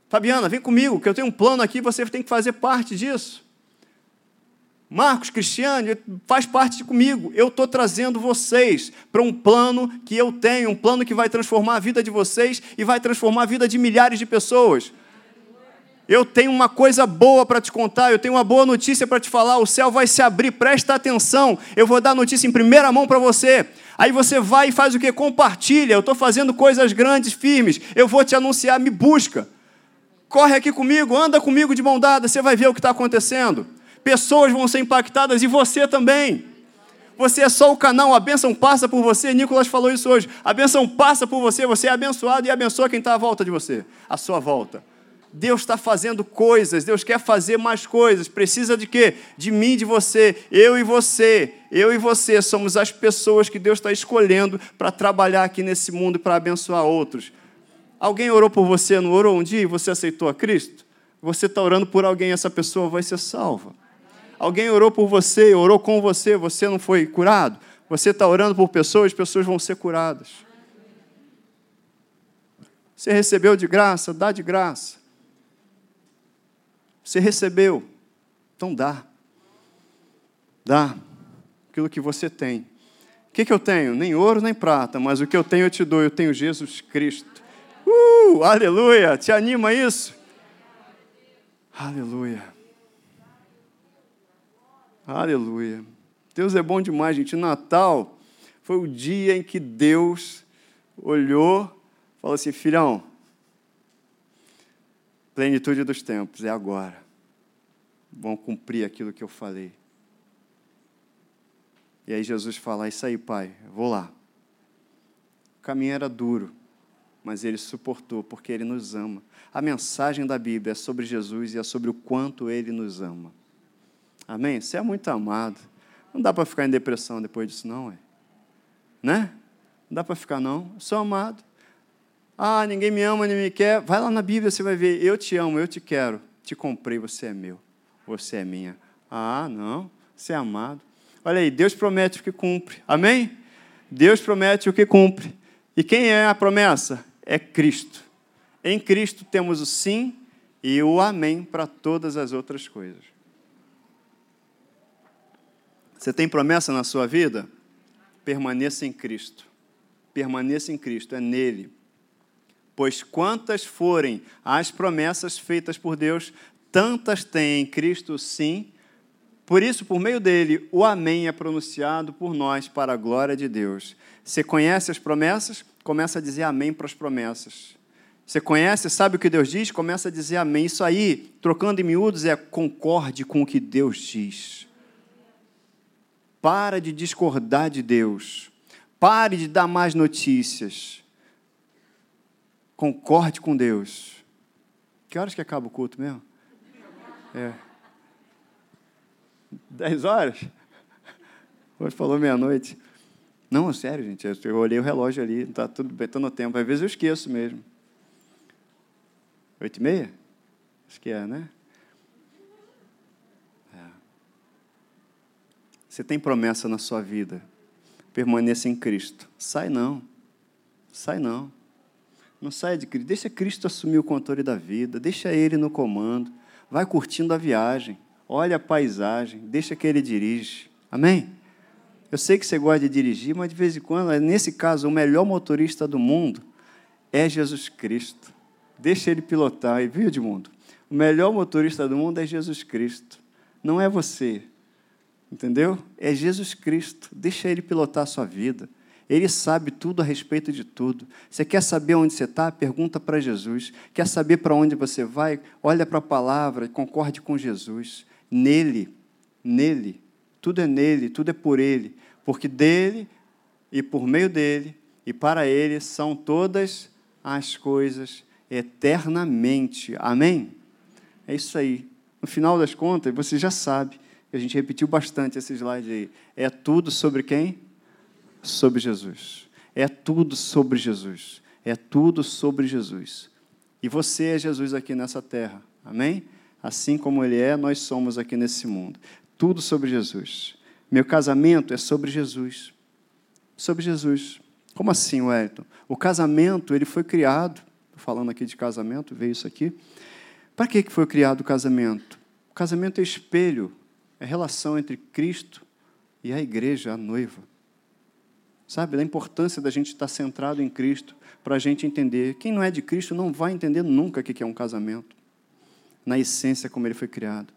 Fabiana, vem comigo, que eu tenho um plano aqui, você tem que fazer parte disso. Marcos, Cristiano, faz parte comigo. Eu estou trazendo vocês para um plano que eu tenho, um plano que vai transformar a vida de vocês e vai transformar a vida de milhares de pessoas. Eu tenho uma coisa boa para te contar, eu tenho uma boa notícia para te falar. O céu vai se abrir, presta atenção. Eu vou dar notícia em primeira mão para você. Aí você vai e faz o que? Compartilha. Eu estou fazendo coisas grandes, firmes. Eu vou te anunciar, me busca. Corre aqui comigo, anda comigo de mão dada, você vai ver o que está acontecendo pessoas vão ser impactadas e você também. Você é só o canal, a bênção passa por você. Nicolas falou isso hoje. A bênção passa por você, você é abençoado e abençoa quem está à volta de você, à sua volta. Deus está fazendo coisas, Deus quer fazer mais coisas. Precisa de quê? De mim, de você. Eu e você, eu e você somos as pessoas que Deus está escolhendo para trabalhar aqui nesse mundo para abençoar outros. Alguém orou por você, não orou um dia e você aceitou a Cristo? Você está orando por alguém, essa pessoa vai ser salva. Alguém orou por você, orou com você, você não foi curado. Você está orando por pessoas, pessoas vão ser curadas. Você recebeu de graça, dá de graça. Você recebeu, então dá. Dá aquilo que você tem. O que, que eu tenho? Nem ouro nem prata, mas o que eu tenho eu te dou. Eu tenho Jesus Cristo. Uh, aleluia! Te anima isso? Aleluia. Aleluia. Deus é bom demais, gente. Natal foi o dia em que Deus olhou e falou assim: filhão, Plenitude dos tempos, é agora. Vão cumprir aquilo que eu falei. E aí Jesus fala: Isso aí, pai, vou lá. O caminho era duro, mas ele suportou, porque ele nos ama. A mensagem da Bíblia é sobre Jesus e é sobre o quanto ele nos ama. Amém? Você é muito amado. Não dá para ficar em depressão depois disso, não, é? Né? Não dá para ficar, não. Eu sou amado. Ah, ninguém me ama, nem me quer. Vai lá na Bíblia, você vai ver. Eu te amo, eu te quero. Te comprei, você é meu. Você é minha. Ah, não. Você é amado. Olha aí, Deus promete o que cumpre. Amém? Deus promete o que cumpre. E quem é a promessa? É Cristo. Em Cristo temos o sim e o amém para todas as outras coisas. Você tem promessa na sua vida? Permaneça em Cristo. Permaneça em Cristo, é nele. Pois quantas forem as promessas feitas por Deus, tantas tem em Cristo sim. Por isso, por meio dele, o Amém é pronunciado por nós para a glória de Deus. Você conhece as promessas? Começa a dizer Amém para as promessas. Você conhece, sabe o que Deus diz? Começa a dizer Amém. Isso aí, trocando em miúdos, é concorde com o que Deus diz. Para de discordar de Deus. Pare de dar mais notícias concorde com Deus. Que horas que acaba o culto mesmo? É. Dez horas? Hoje falou meia-noite. Não, sério, gente. Eu olhei o relógio ali, está tudo bem, estou no tempo. Às vezes eu esqueço mesmo. Oito e meia? Acho que é, né? Você tem promessa na sua vida. Permaneça em Cristo. Sai não. Sai não. Não saia de Cristo. Deixa Cristo assumir o controle da vida. Deixa Ele no comando. Vai curtindo a viagem. Olha a paisagem. Deixa que Ele dirige. Amém? Eu sei que você gosta de dirigir, mas de vez em quando, nesse caso, o melhor motorista do mundo é Jesus Cristo. Deixa Ele pilotar. E viu, Edmundo? O melhor motorista do mundo é Jesus Cristo. Não é você. Entendeu? É Jesus Cristo. Deixa Ele pilotar a sua vida. Ele sabe tudo a respeito de tudo. Você quer saber onde você está? Pergunta para Jesus. Quer saber para onde você vai? Olha para a palavra e concorde com Jesus. Nele, nele, tudo é nele, tudo é por ele. Porque dele e por meio dele e para ele são todas as coisas eternamente. Amém? É isso aí. No final das contas, você já sabe. A gente repetiu bastante esse slide aí. É tudo sobre quem? sobre Jesus. É tudo sobre Jesus. É tudo sobre Jesus. E você é Jesus aqui nessa terra. Amém? Assim como Ele é, nós somos aqui nesse mundo. Tudo sobre Jesus. Meu casamento é sobre Jesus. Sobre Jesus. Como assim, Wellington? O casamento, ele foi criado, falando aqui de casamento, veio isso aqui. Para que foi criado o casamento? O casamento é espelho, é relação entre Cristo e a igreja, a noiva. Sabe, da importância da gente estar centrado em Cristo, para a gente entender. Quem não é de Cristo não vai entender nunca o que é um casamento, na essência como ele foi criado.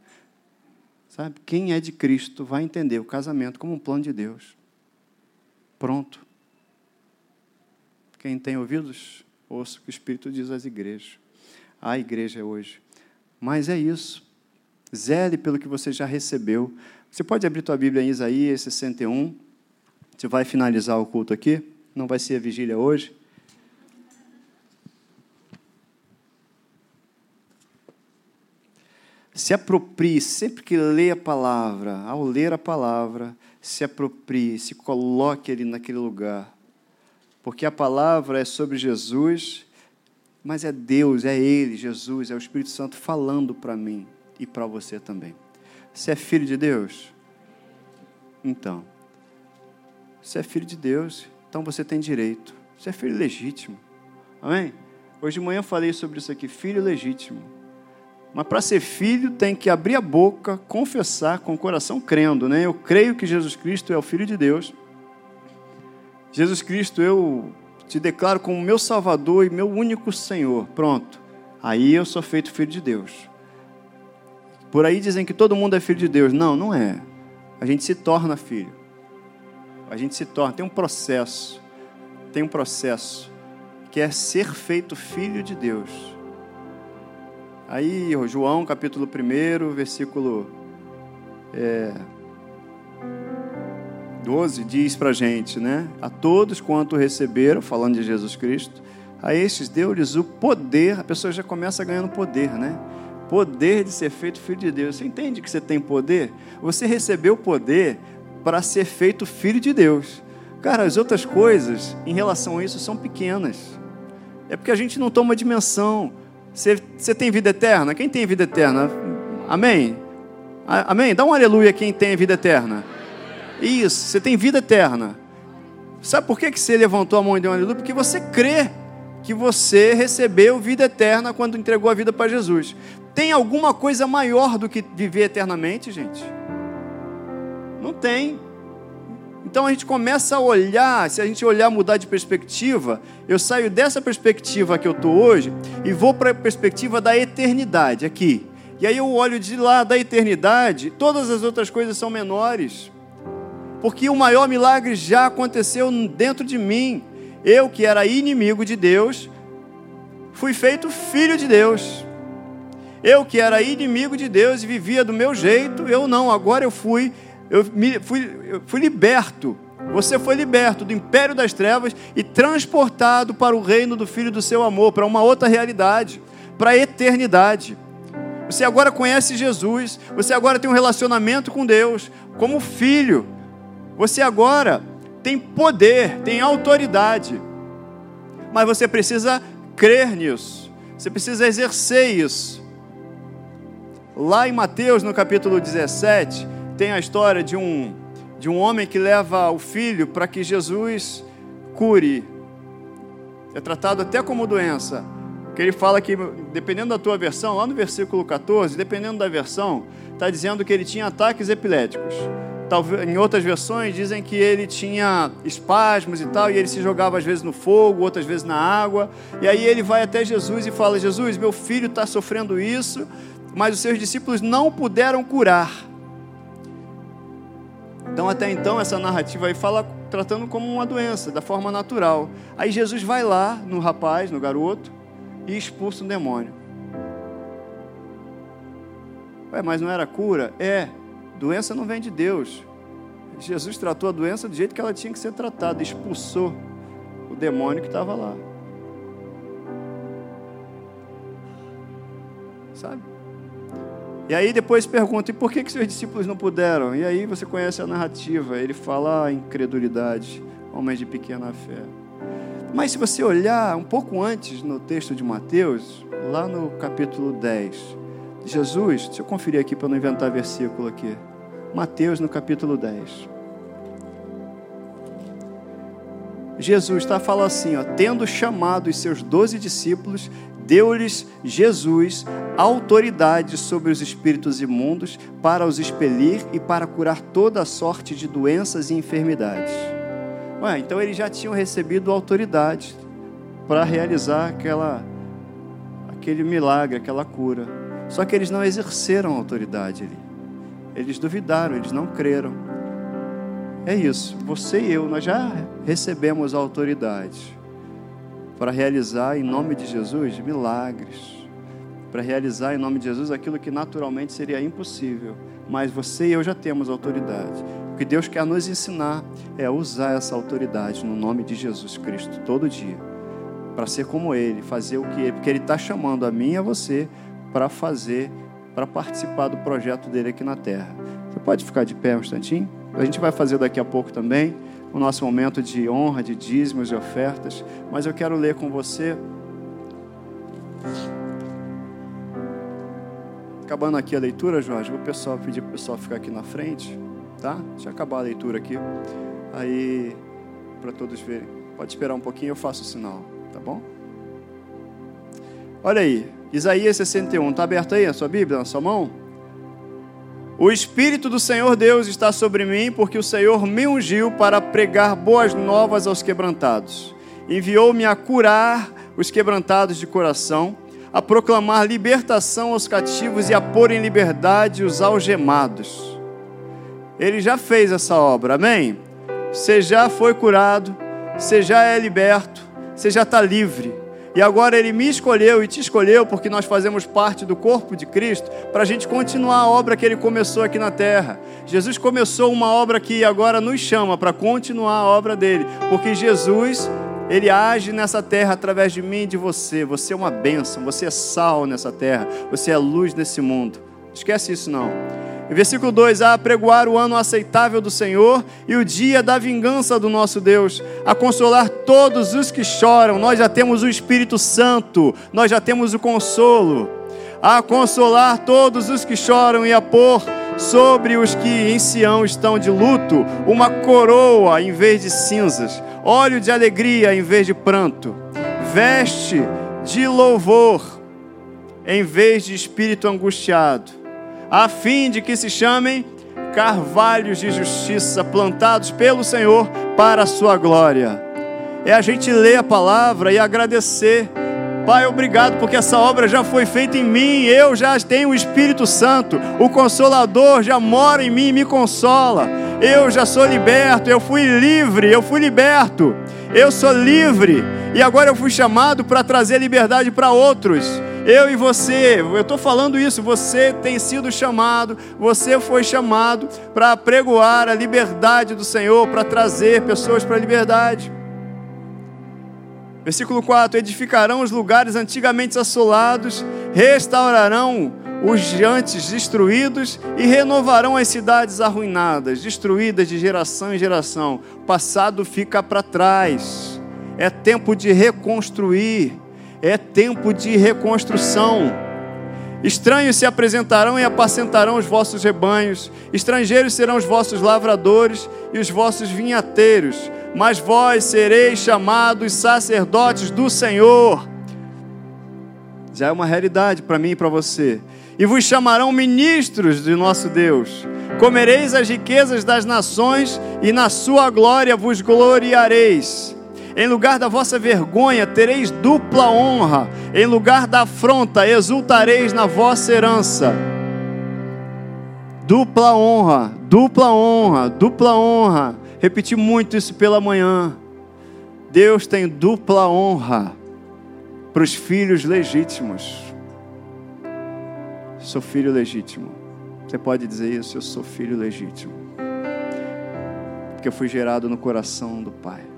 Sabe, quem é de Cristo vai entender o casamento como um plano de Deus. Pronto. Quem tem ouvidos, ouça o que o Espírito diz às igrejas. A igreja é hoje. Mas é isso. Zele pelo que você já recebeu. Você pode abrir tua Bíblia em Isaías 61. Você vai finalizar o culto aqui? Não vai ser a vigília hoje? Se aproprie, sempre que lê a palavra, ao ler a palavra, se aproprie, se coloque ali naquele lugar. Porque a palavra é sobre Jesus, mas é Deus, é Ele, Jesus, é o Espírito Santo falando para mim e para você também. Você é filho de Deus? Então. Você é filho de Deus, então você tem direito. Você é filho legítimo. Amém? Hoje de manhã eu falei sobre isso aqui, filho legítimo. Mas para ser filho tem que abrir a boca, confessar com o coração crendo, né? Eu creio que Jesus Cristo é o filho de Deus. Jesus Cristo, eu te declaro como meu Salvador e meu único Senhor. Pronto. Aí eu sou feito filho de Deus. Por aí dizem que todo mundo é filho de Deus. Não, não é. A gente se torna filho a gente se torna, tem um processo, tem um processo, que é ser feito filho de Deus. Aí, João, capítulo 1, versículo é, 12, diz para gente, né? A todos quanto receberam, falando de Jesus Cristo, a estes deu-lhes o poder, a pessoa já começa ganhando poder, né? Poder de ser feito filho de Deus. Você entende que você tem poder? Você recebeu poder para ser feito filho de Deus. Cara, as outras coisas em relação a isso são pequenas. É porque a gente não toma dimensão. Você, você tem vida eterna? Quem tem vida eterna? Amém? Amém? Dá um aleluia quem tem vida eterna. Isso, você tem vida eterna. Sabe por que você levantou a mão e deu um aleluia? Porque você crê que você recebeu vida eterna quando entregou a vida para Jesus. Tem alguma coisa maior do que viver eternamente, gente? Não tem. Então a gente começa a olhar, se a gente olhar mudar de perspectiva, eu saio dessa perspectiva que eu estou hoje e vou para a perspectiva da eternidade aqui. E aí eu olho de lá da eternidade, todas as outras coisas são menores. Porque o maior milagre já aconteceu dentro de mim. Eu, que era inimigo de Deus, fui feito filho de Deus. Eu, que era inimigo de Deus e vivia do meu jeito, eu não, agora eu fui, eu me, fui, eu fui liberto. Você foi liberto do império das trevas e transportado para o reino do Filho do seu amor, para uma outra realidade, para a eternidade. Você agora conhece Jesus, você agora tem um relacionamento com Deus, como filho. Você agora tem poder, tem autoridade, mas você precisa crer nisso, você precisa exercer isso. Lá em Mateus, no capítulo 17, tem a história de um, de um homem que leva o filho para que Jesus cure. É tratado até como doença. Que ele fala que, dependendo da tua versão, lá no versículo 14, dependendo da versão, está dizendo que ele tinha ataques epiléticos. Talvez, em outras versões dizem que ele tinha espasmos e tal, e ele se jogava às vezes no fogo, outras vezes na água. E aí ele vai até Jesus e fala: Jesus, meu filho está sofrendo isso, mas os seus discípulos não puderam curar. Então, até então, essa narrativa aí fala tratando como uma doença, da forma natural. Aí Jesus vai lá no rapaz, no garoto, e expulsa um demônio. Ué, mas não era cura? É, Doença não vem de Deus. Jesus tratou a doença do jeito que ela tinha que ser tratada, expulsou o demônio que estava lá. Sabe? E aí depois pergunta: e por que, que seus discípulos não puderam? E aí você conhece a narrativa. Ele fala: ah, incredulidade, homens de pequena fé. Mas se você olhar um pouco antes no texto de Mateus, lá no capítulo 10, Jesus, deixa eu conferir aqui para não inventar versículo aqui. Mateus no capítulo 10. Jesus está falando assim, ó, tendo chamado os seus doze discípulos, deu-lhes Jesus autoridade sobre os espíritos imundos para os expelir e para curar toda sorte de doenças e enfermidades. Ué, então eles já tinham recebido autoridade para realizar aquela, aquele milagre, aquela cura. Só que eles não exerceram autoridade ali. Eles duvidaram, eles não creram. É isso. Você e eu, nós já recebemos a autoridade para realizar em nome de Jesus milagres. Para realizar em nome de Jesus aquilo que naturalmente seria impossível. Mas você e eu já temos autoridade. O que Deus quer nos ensinar é usar essa autoridade no nome de Jesus Cristo todo dia. Para ser como Ele, fazer o que Ele, porque Ele está chamando a mim e a você para fazer, para participar do projeto dele aqui na terra. Você pode ficar de pé um instantinho? A gente vai fazer daqui a pouco também o nosso momento de honra, de dízimos e ofertas, mas eu quero ler com você. Acabando aqui a leitura, Jorge, vou pessoal, pedir para o pessoal ficar aqui na frente, tá? Deixa eu acabar a leitura aqui. Aí, para todos verem. Pode esperar um pouquinho, eu faço o sinal, tá bom? Olha aí, Isaías 61, está aberto aí a sua Bíblia, na sua mão? O Espírito do Senhor Deus está sobre mim, porque o Senhor me ungiu para pregar boas novas aos quebrantados. Enviou-me a curar os quebrantados de coração, a proclamar libertação aos cativos e a pôr em liberdade os algemados. Ele já fez essa obra, amém? Você já foi curado, você já é liberto, você já está livre. E agora Ele me escolheu e te escolheu porque nós fazemos parte do corpo de Cristo para a gente continuar a obra que Ele começou aqui na terra. Jesus começou uma obra que agora nos chama para continuar a obra dele, porque Jesus ele age nessa terra através de mim e de você. Você é uma bênção, você é sal nessa terra, você é luz nesse mundo. Esquece isso não. Versículo 2: A pregoar o ano aceitável do Senhor e o dia da vingança do nosso Deus, a consolar todos os que choram. Nós já temos o Espírito Santo, nós já temos o consolo. A consolar todos os que choram e a pôr sobre os que em Sião estão de luto uma coroa em vez de cinzas, óleo de alegria em vez de pranto, veste de louvor em vez de espírito angustiado a fim de que se chamem carvalhos de justiça plantados pelo Senhor para a sua glória. É a gente ler a palavra e agradecer. Pai, obrigado porque essa obra já foi feita em mim, eu já tenho o Espírito Santo, o Consolador já mora em mim e me consola. Eu já sou liberto, eu fui livre, eu fui liberto, eu sou livre e agora eu fui chamado para trazer liberdade para outros. Eu e você, eu estou falando isso, você tem sido chamado, você foi chamado para pregoar a liberdade do Senhor, para trazer pessoas para a liberdade. Versículo 4: Edificarão os lugares antigamente assolados, restaurarão os antes destruídos e renovarão as cidades arruinadas, destruídas de geração em geração. O passado fica para trás. É tempo de reconstruir é tempo de reconstrução. Estranhos se apresentarão e apacentarão os vossos rebanhos, estrangeiros serão os vossos lavradores e os vossos vinhateiros, mas vós sereis chamados sacerdotes do Senhor. Já é uma realidade para mim e para você. E vos chamarão ministros de nosso Deus. Comereis as riquezas das nações e na sua glória vos gloriareis. Em lugar da vossa vergonha, tereis dupla honra. Em lugar da afronta, exultareis na vossa herança. Dupla honra, dupla honra, dupla honra. Repeti muito isso pela manhã. Deus tem dupla honra para os filhos legítimos. Sou filho legítimo. Você pode dizer isso? Eu sou filho legítimo. Porque eu fui gerado no coração do Pai.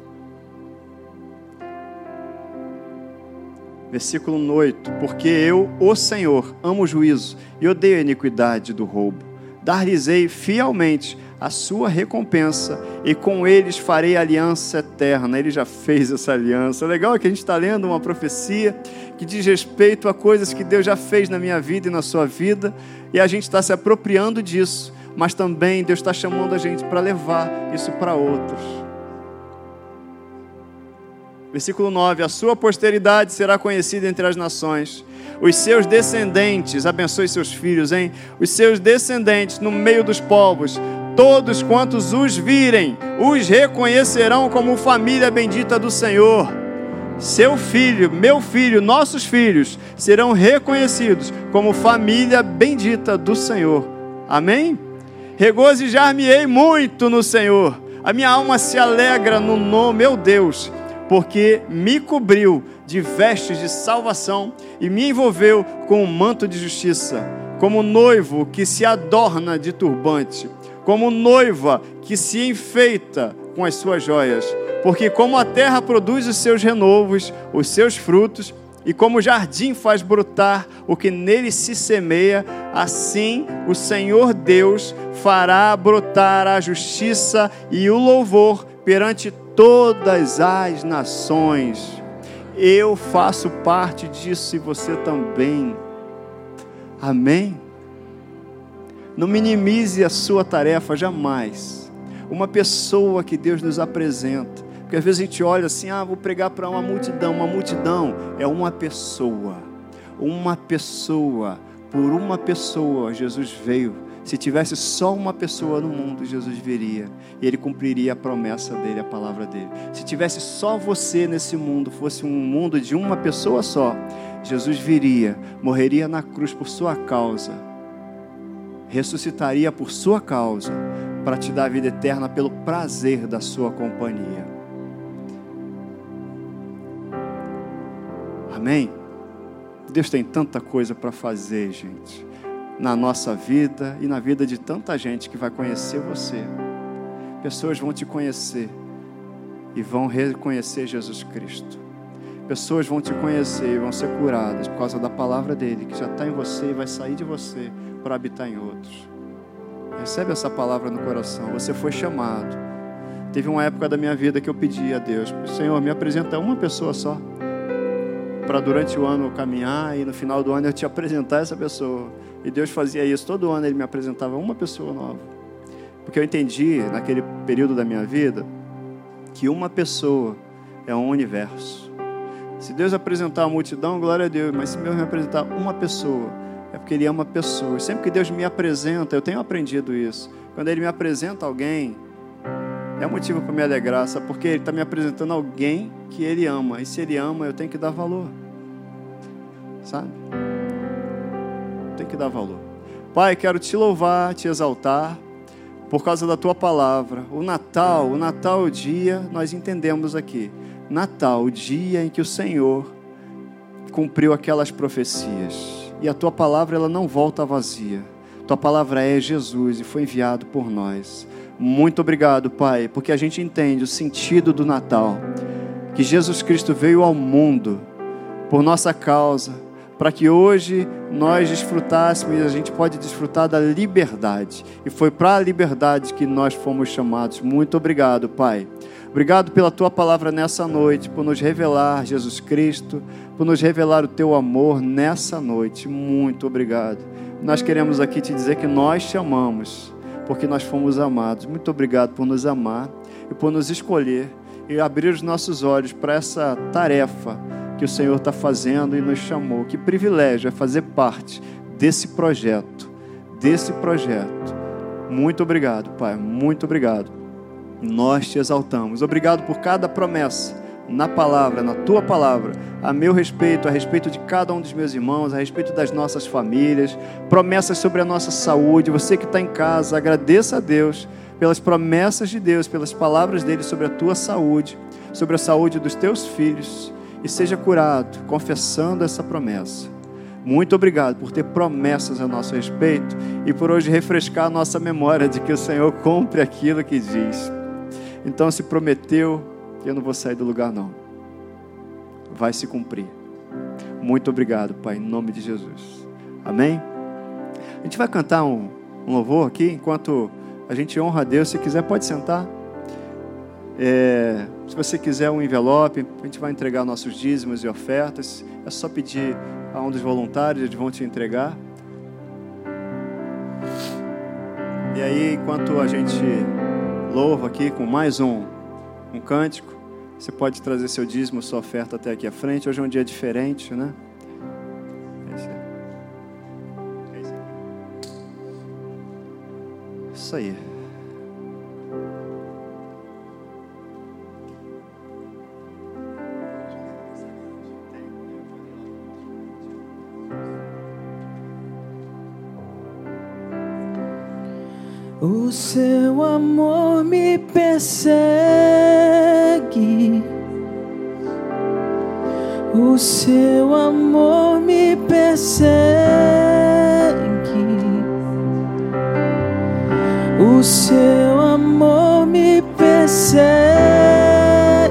Versículo 8: Porque eu, o Senhor, amo o juízo e odeio a iniquidade do roubo. Dar-lhes-ei fielmente a sua recompensa e com eles farei aliança eterna. Ele já fez essa aliança. Legal é que a gente está lendo uma profecia que diz respeito a coisas que Deus já fez na minha vida e na sua vida e a gente está se apropriando disso, mas também Deus está chamando a gente para levar isso para outros. Versículo 9: A sua posteridade será conhecida entre as nações. Os seus descendentes, abençoe seus filhos, hein? Os seus descendentes no meio dos povos, todos quantos os virem, os reconhecerão como família bendita do Senhor. Seu filho, meu filho, nossos filhos serão reconhecidos como família bendita do Senhor. Amém? Regozijar-me-ei muito no Senhor. A minha alma se alegra no nome, meu Deus porque me cobriu de vestes de salvação e me envolveu com um manto de justiça, como noivo que se adorna de turbante, como noiva que se enfeita com as suas joias. Porque como a terra produz os seus renovos, os seus frutos, e como o jardim faz brotar o que nele se semeia, assim o Senhor Deus fará brotar a justiça e o louvor perante todas as nações. Eu faço parte disso e você também. Amém? Não minimize a sua tarefa jamais. Uma pessoa que Deus nos apresenta. Porque às vezes a gente olha assim, ah, vou pregar para uma multidão. Uma multidão é uma pessoa. Uma pessoa. Por uma pessoa Jesus veio se tivesse só uma pessoa no mundo, Jesus viria e ele cumpriria a promessa dele, a palavra dele. Se tivesse só você nesse mundo, fosse um mundo de uma pessoa só, Jesus viria, morreria na cruz por sua causa, ressuscitaria por sua causa, para te dar a vida eterna pelo prazer da sua companhia. Amém? Deus tem tanta coisa para fazer, gente, na nossa vida e na vida de tanta gente que vai conhecer você. Pessoas vão te conhecer e vão reconhecer Jesus Cristo. Pessoas vão te conhecer e vão ser curadas por causa da palavra dele, que já está em você e vai sair de você para habitar em outros. Recebe essa palavra no coração. Você foi chamado. Teve uma época da minha vida que eu pedi a Deus: Senhor, me apresenta uma pessoa só. Para durante o ano caminhar e no final do ano eu te apresentar essa pessoa. E Deus fazia isso. Todo ano Ele me apresentava uma pessoa nova. Porque eu entendi, naquele período da minha vida, que uma pessoa é um universo. Se Deus apresentar a multidão, glória a Deus. Mas se Deus me apresentar uma pessoa, é porque Ele ama pessoas. Sempre que Deus me apresenta, eu tenho aprendido isso. Quando Ele me apresenta alguém, é motivo para me alegrar, sabe? Porque Ele está me apresentando alguém que Ele ama. E se Ele ama, eu tenho que dar valor. Sabe? Tem que dar valor. Pai, quero te louvar, te exaltar por causa da tua palavra. O Natal, o Natal, o dia, nós entendemos aqui. Natal, o dia em que o Senhor cumpriu aquelas profecias e a tua palavra ela não volta vazia. Tua palavra é Jesus e foi enviado por nós. Muito obrigado, Pai, porque a gente entende o sentido do Natal. Que Jesus Cristo veio ao mundo por nossa causa, para que hoje nós desfrutássemos a gente pode desfrutar da liberdade. E foi para a liberdade que nós fomos chamados. Muito obrigado, Pai. Obrigado pela tua palavra nessa noite, por nos revelar Jesus Cristo, por nos revelar o teu amor nessa noite. Muito obrigado. Nós queremos aqui te dizer que nós te amamos, porque nós fomos amados. Muito obrigado por nos amar e por nos escolher e abrir os nossos olhos para essa tarefa que o Senhor está fazendo e nos chamou. Que privilégio é fazer parte desse projeto, desse projeto. Muito obrigado, Pai. Muito obrigado. Nós te exaltamos. Obrigado por cada promessa na palavra, na tua palavra, a meu respeito, a respeito de cada um dos meus irmãos, a respeito das nossas famílias, promessas sobre a nossa saúde. Você que está em casa, agradeça a Deus pelas promessas de Deus, pelas palavras dele sobre a tua saúde, sobre a saúde dos teus filhos e seja curado, confessando essa promessa. Muito obrigado por ter promessas a nosso respeito e por hoje refrescar a nossa memória de que o Senhor cumpre aquilo que diz. Então, se prometeu, eu não vou sair do lugar, não. Vai se cumprir. Muito obrigado, Pai, em nome de Jesus. Amém? A gente vai cantar um, um louvor aqui, enquanto a gente honra a Deus. Se quiser, pode sentar. É, se você quiser um envelope, a gente vai entregar nossos dízimos e ofertas. É só pedir a um dos voluntários, eles vão te entregar. E aí, enquanto a gente louva aqui com mais um, um cântico, você pode trazer seu dízimo, sua oferta até aqui à frente. Hoje é um dia diferente, né? É isso aí. O seu amor me persegue. O seu amor me persegue. O seu amor me persegue.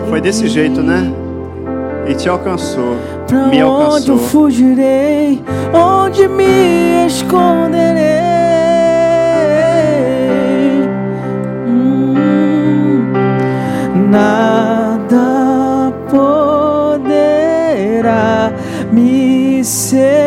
Foi desse jeito, né? E te alcançou. Pra me alcançou. onde eu fugirei? Onde me esconderei? Me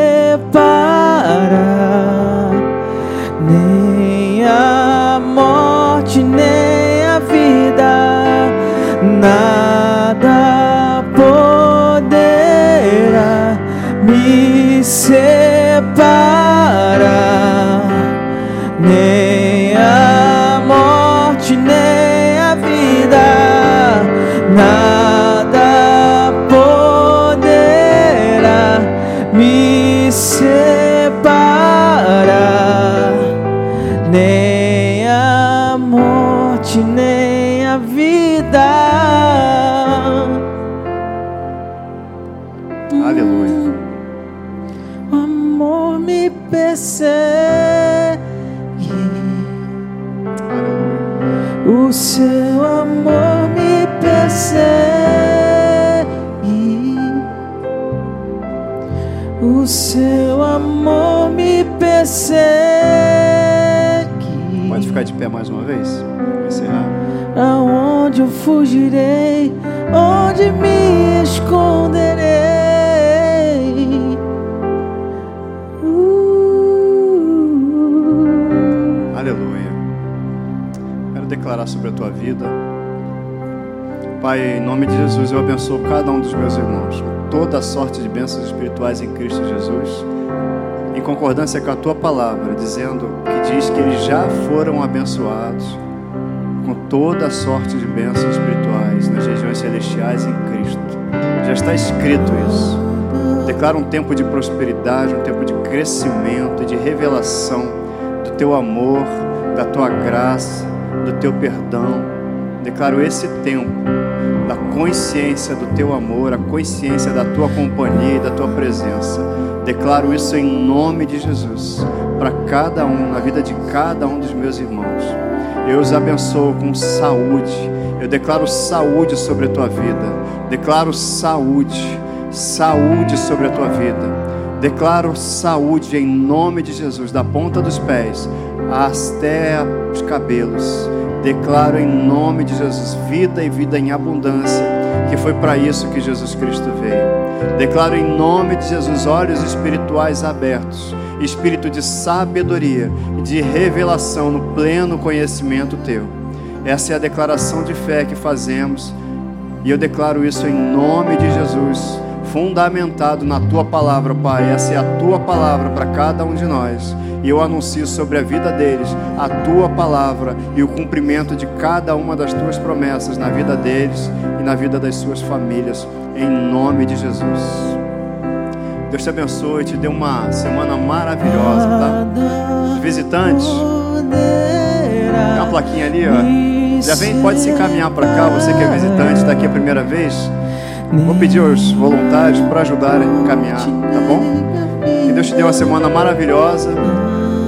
seu amor me persegue. Pode ficar de pé mais uma vez? Encerrar. Aonde eu fugirei? Onde me esconderei? Uh. Aleluia. Quero declarar sobre a tua vida. Pai, em nome de Jesus, eu abençoo cada um dos meus irmãos com toda sorte de bênçãos espirituais em Cristo Jesus, em concordância com a tua palavra, dizendo que diz que eles já foram abençoados com toda sorte de bênçãos espirituais nas regiões celestiais em Cristo. Já está escrito isso. Declaro um tempo de prosperidade, um tempo de crescimento de revelação do teu amor, da tua graça, do teu perdão. Declaro esse tempo da consciência do teu amor, a consciência da tua companhia e da tua presença. Declaro isso em nome de Jesus, para cada um, na vida de cada um dos meus irmãos. Eu os abençoo com saúde. Eu declaro saúde sobre a tua vida. Declaro saúde, saúde sobre a tua vida. Declaro saúde em nome de Jesus, da ponta dos pés até os cabelos. Declaro em nome de Jesus vida e vida em abundância, que foi para isso que Jesus Cristo veio. Declaro em nome de Jesus olhos espirituais abertos, espírito de sabedoria e de revelação no pleno conhecimento teu. Essa é a declaração de fé que fazemos e eu declaro isso em nome de Jesus, fundamentado na tua palavra, Pai. Essa é a tua palavra para cada um de nós. E eu anuncio sobre a vida deles a tua palavra e o cumprimento de cada uma das tuas promessas na vida deles e na vida das suas famílias, em nome de Jesus. Deus te abençoe, te dê uma semana maravilhosa, tá? Visitantes, tem uma plaquinha ali, ó. Já vem, pode se encaminhar para cá, você que é visitante, está aqui a primeira vez. Vou pedir aos voluntários para ajudarem a caminhar, tá bom? Que Deus te dê uma semana maravilhosa.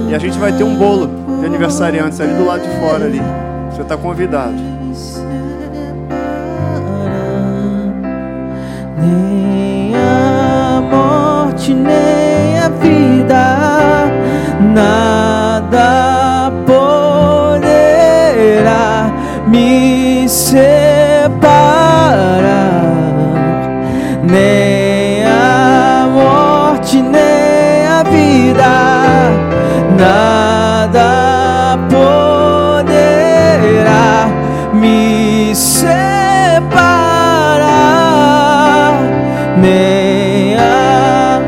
E a gente vai ter um bolo de aniversariantes ali do lado de fora ali. Você está convidado. Nem a morte, nem a vida, nada poderá me separar. Me separar. Nem a,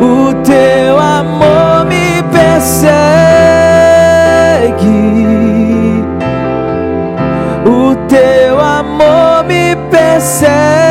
o teu amor me persegue. O teu amor me persegue.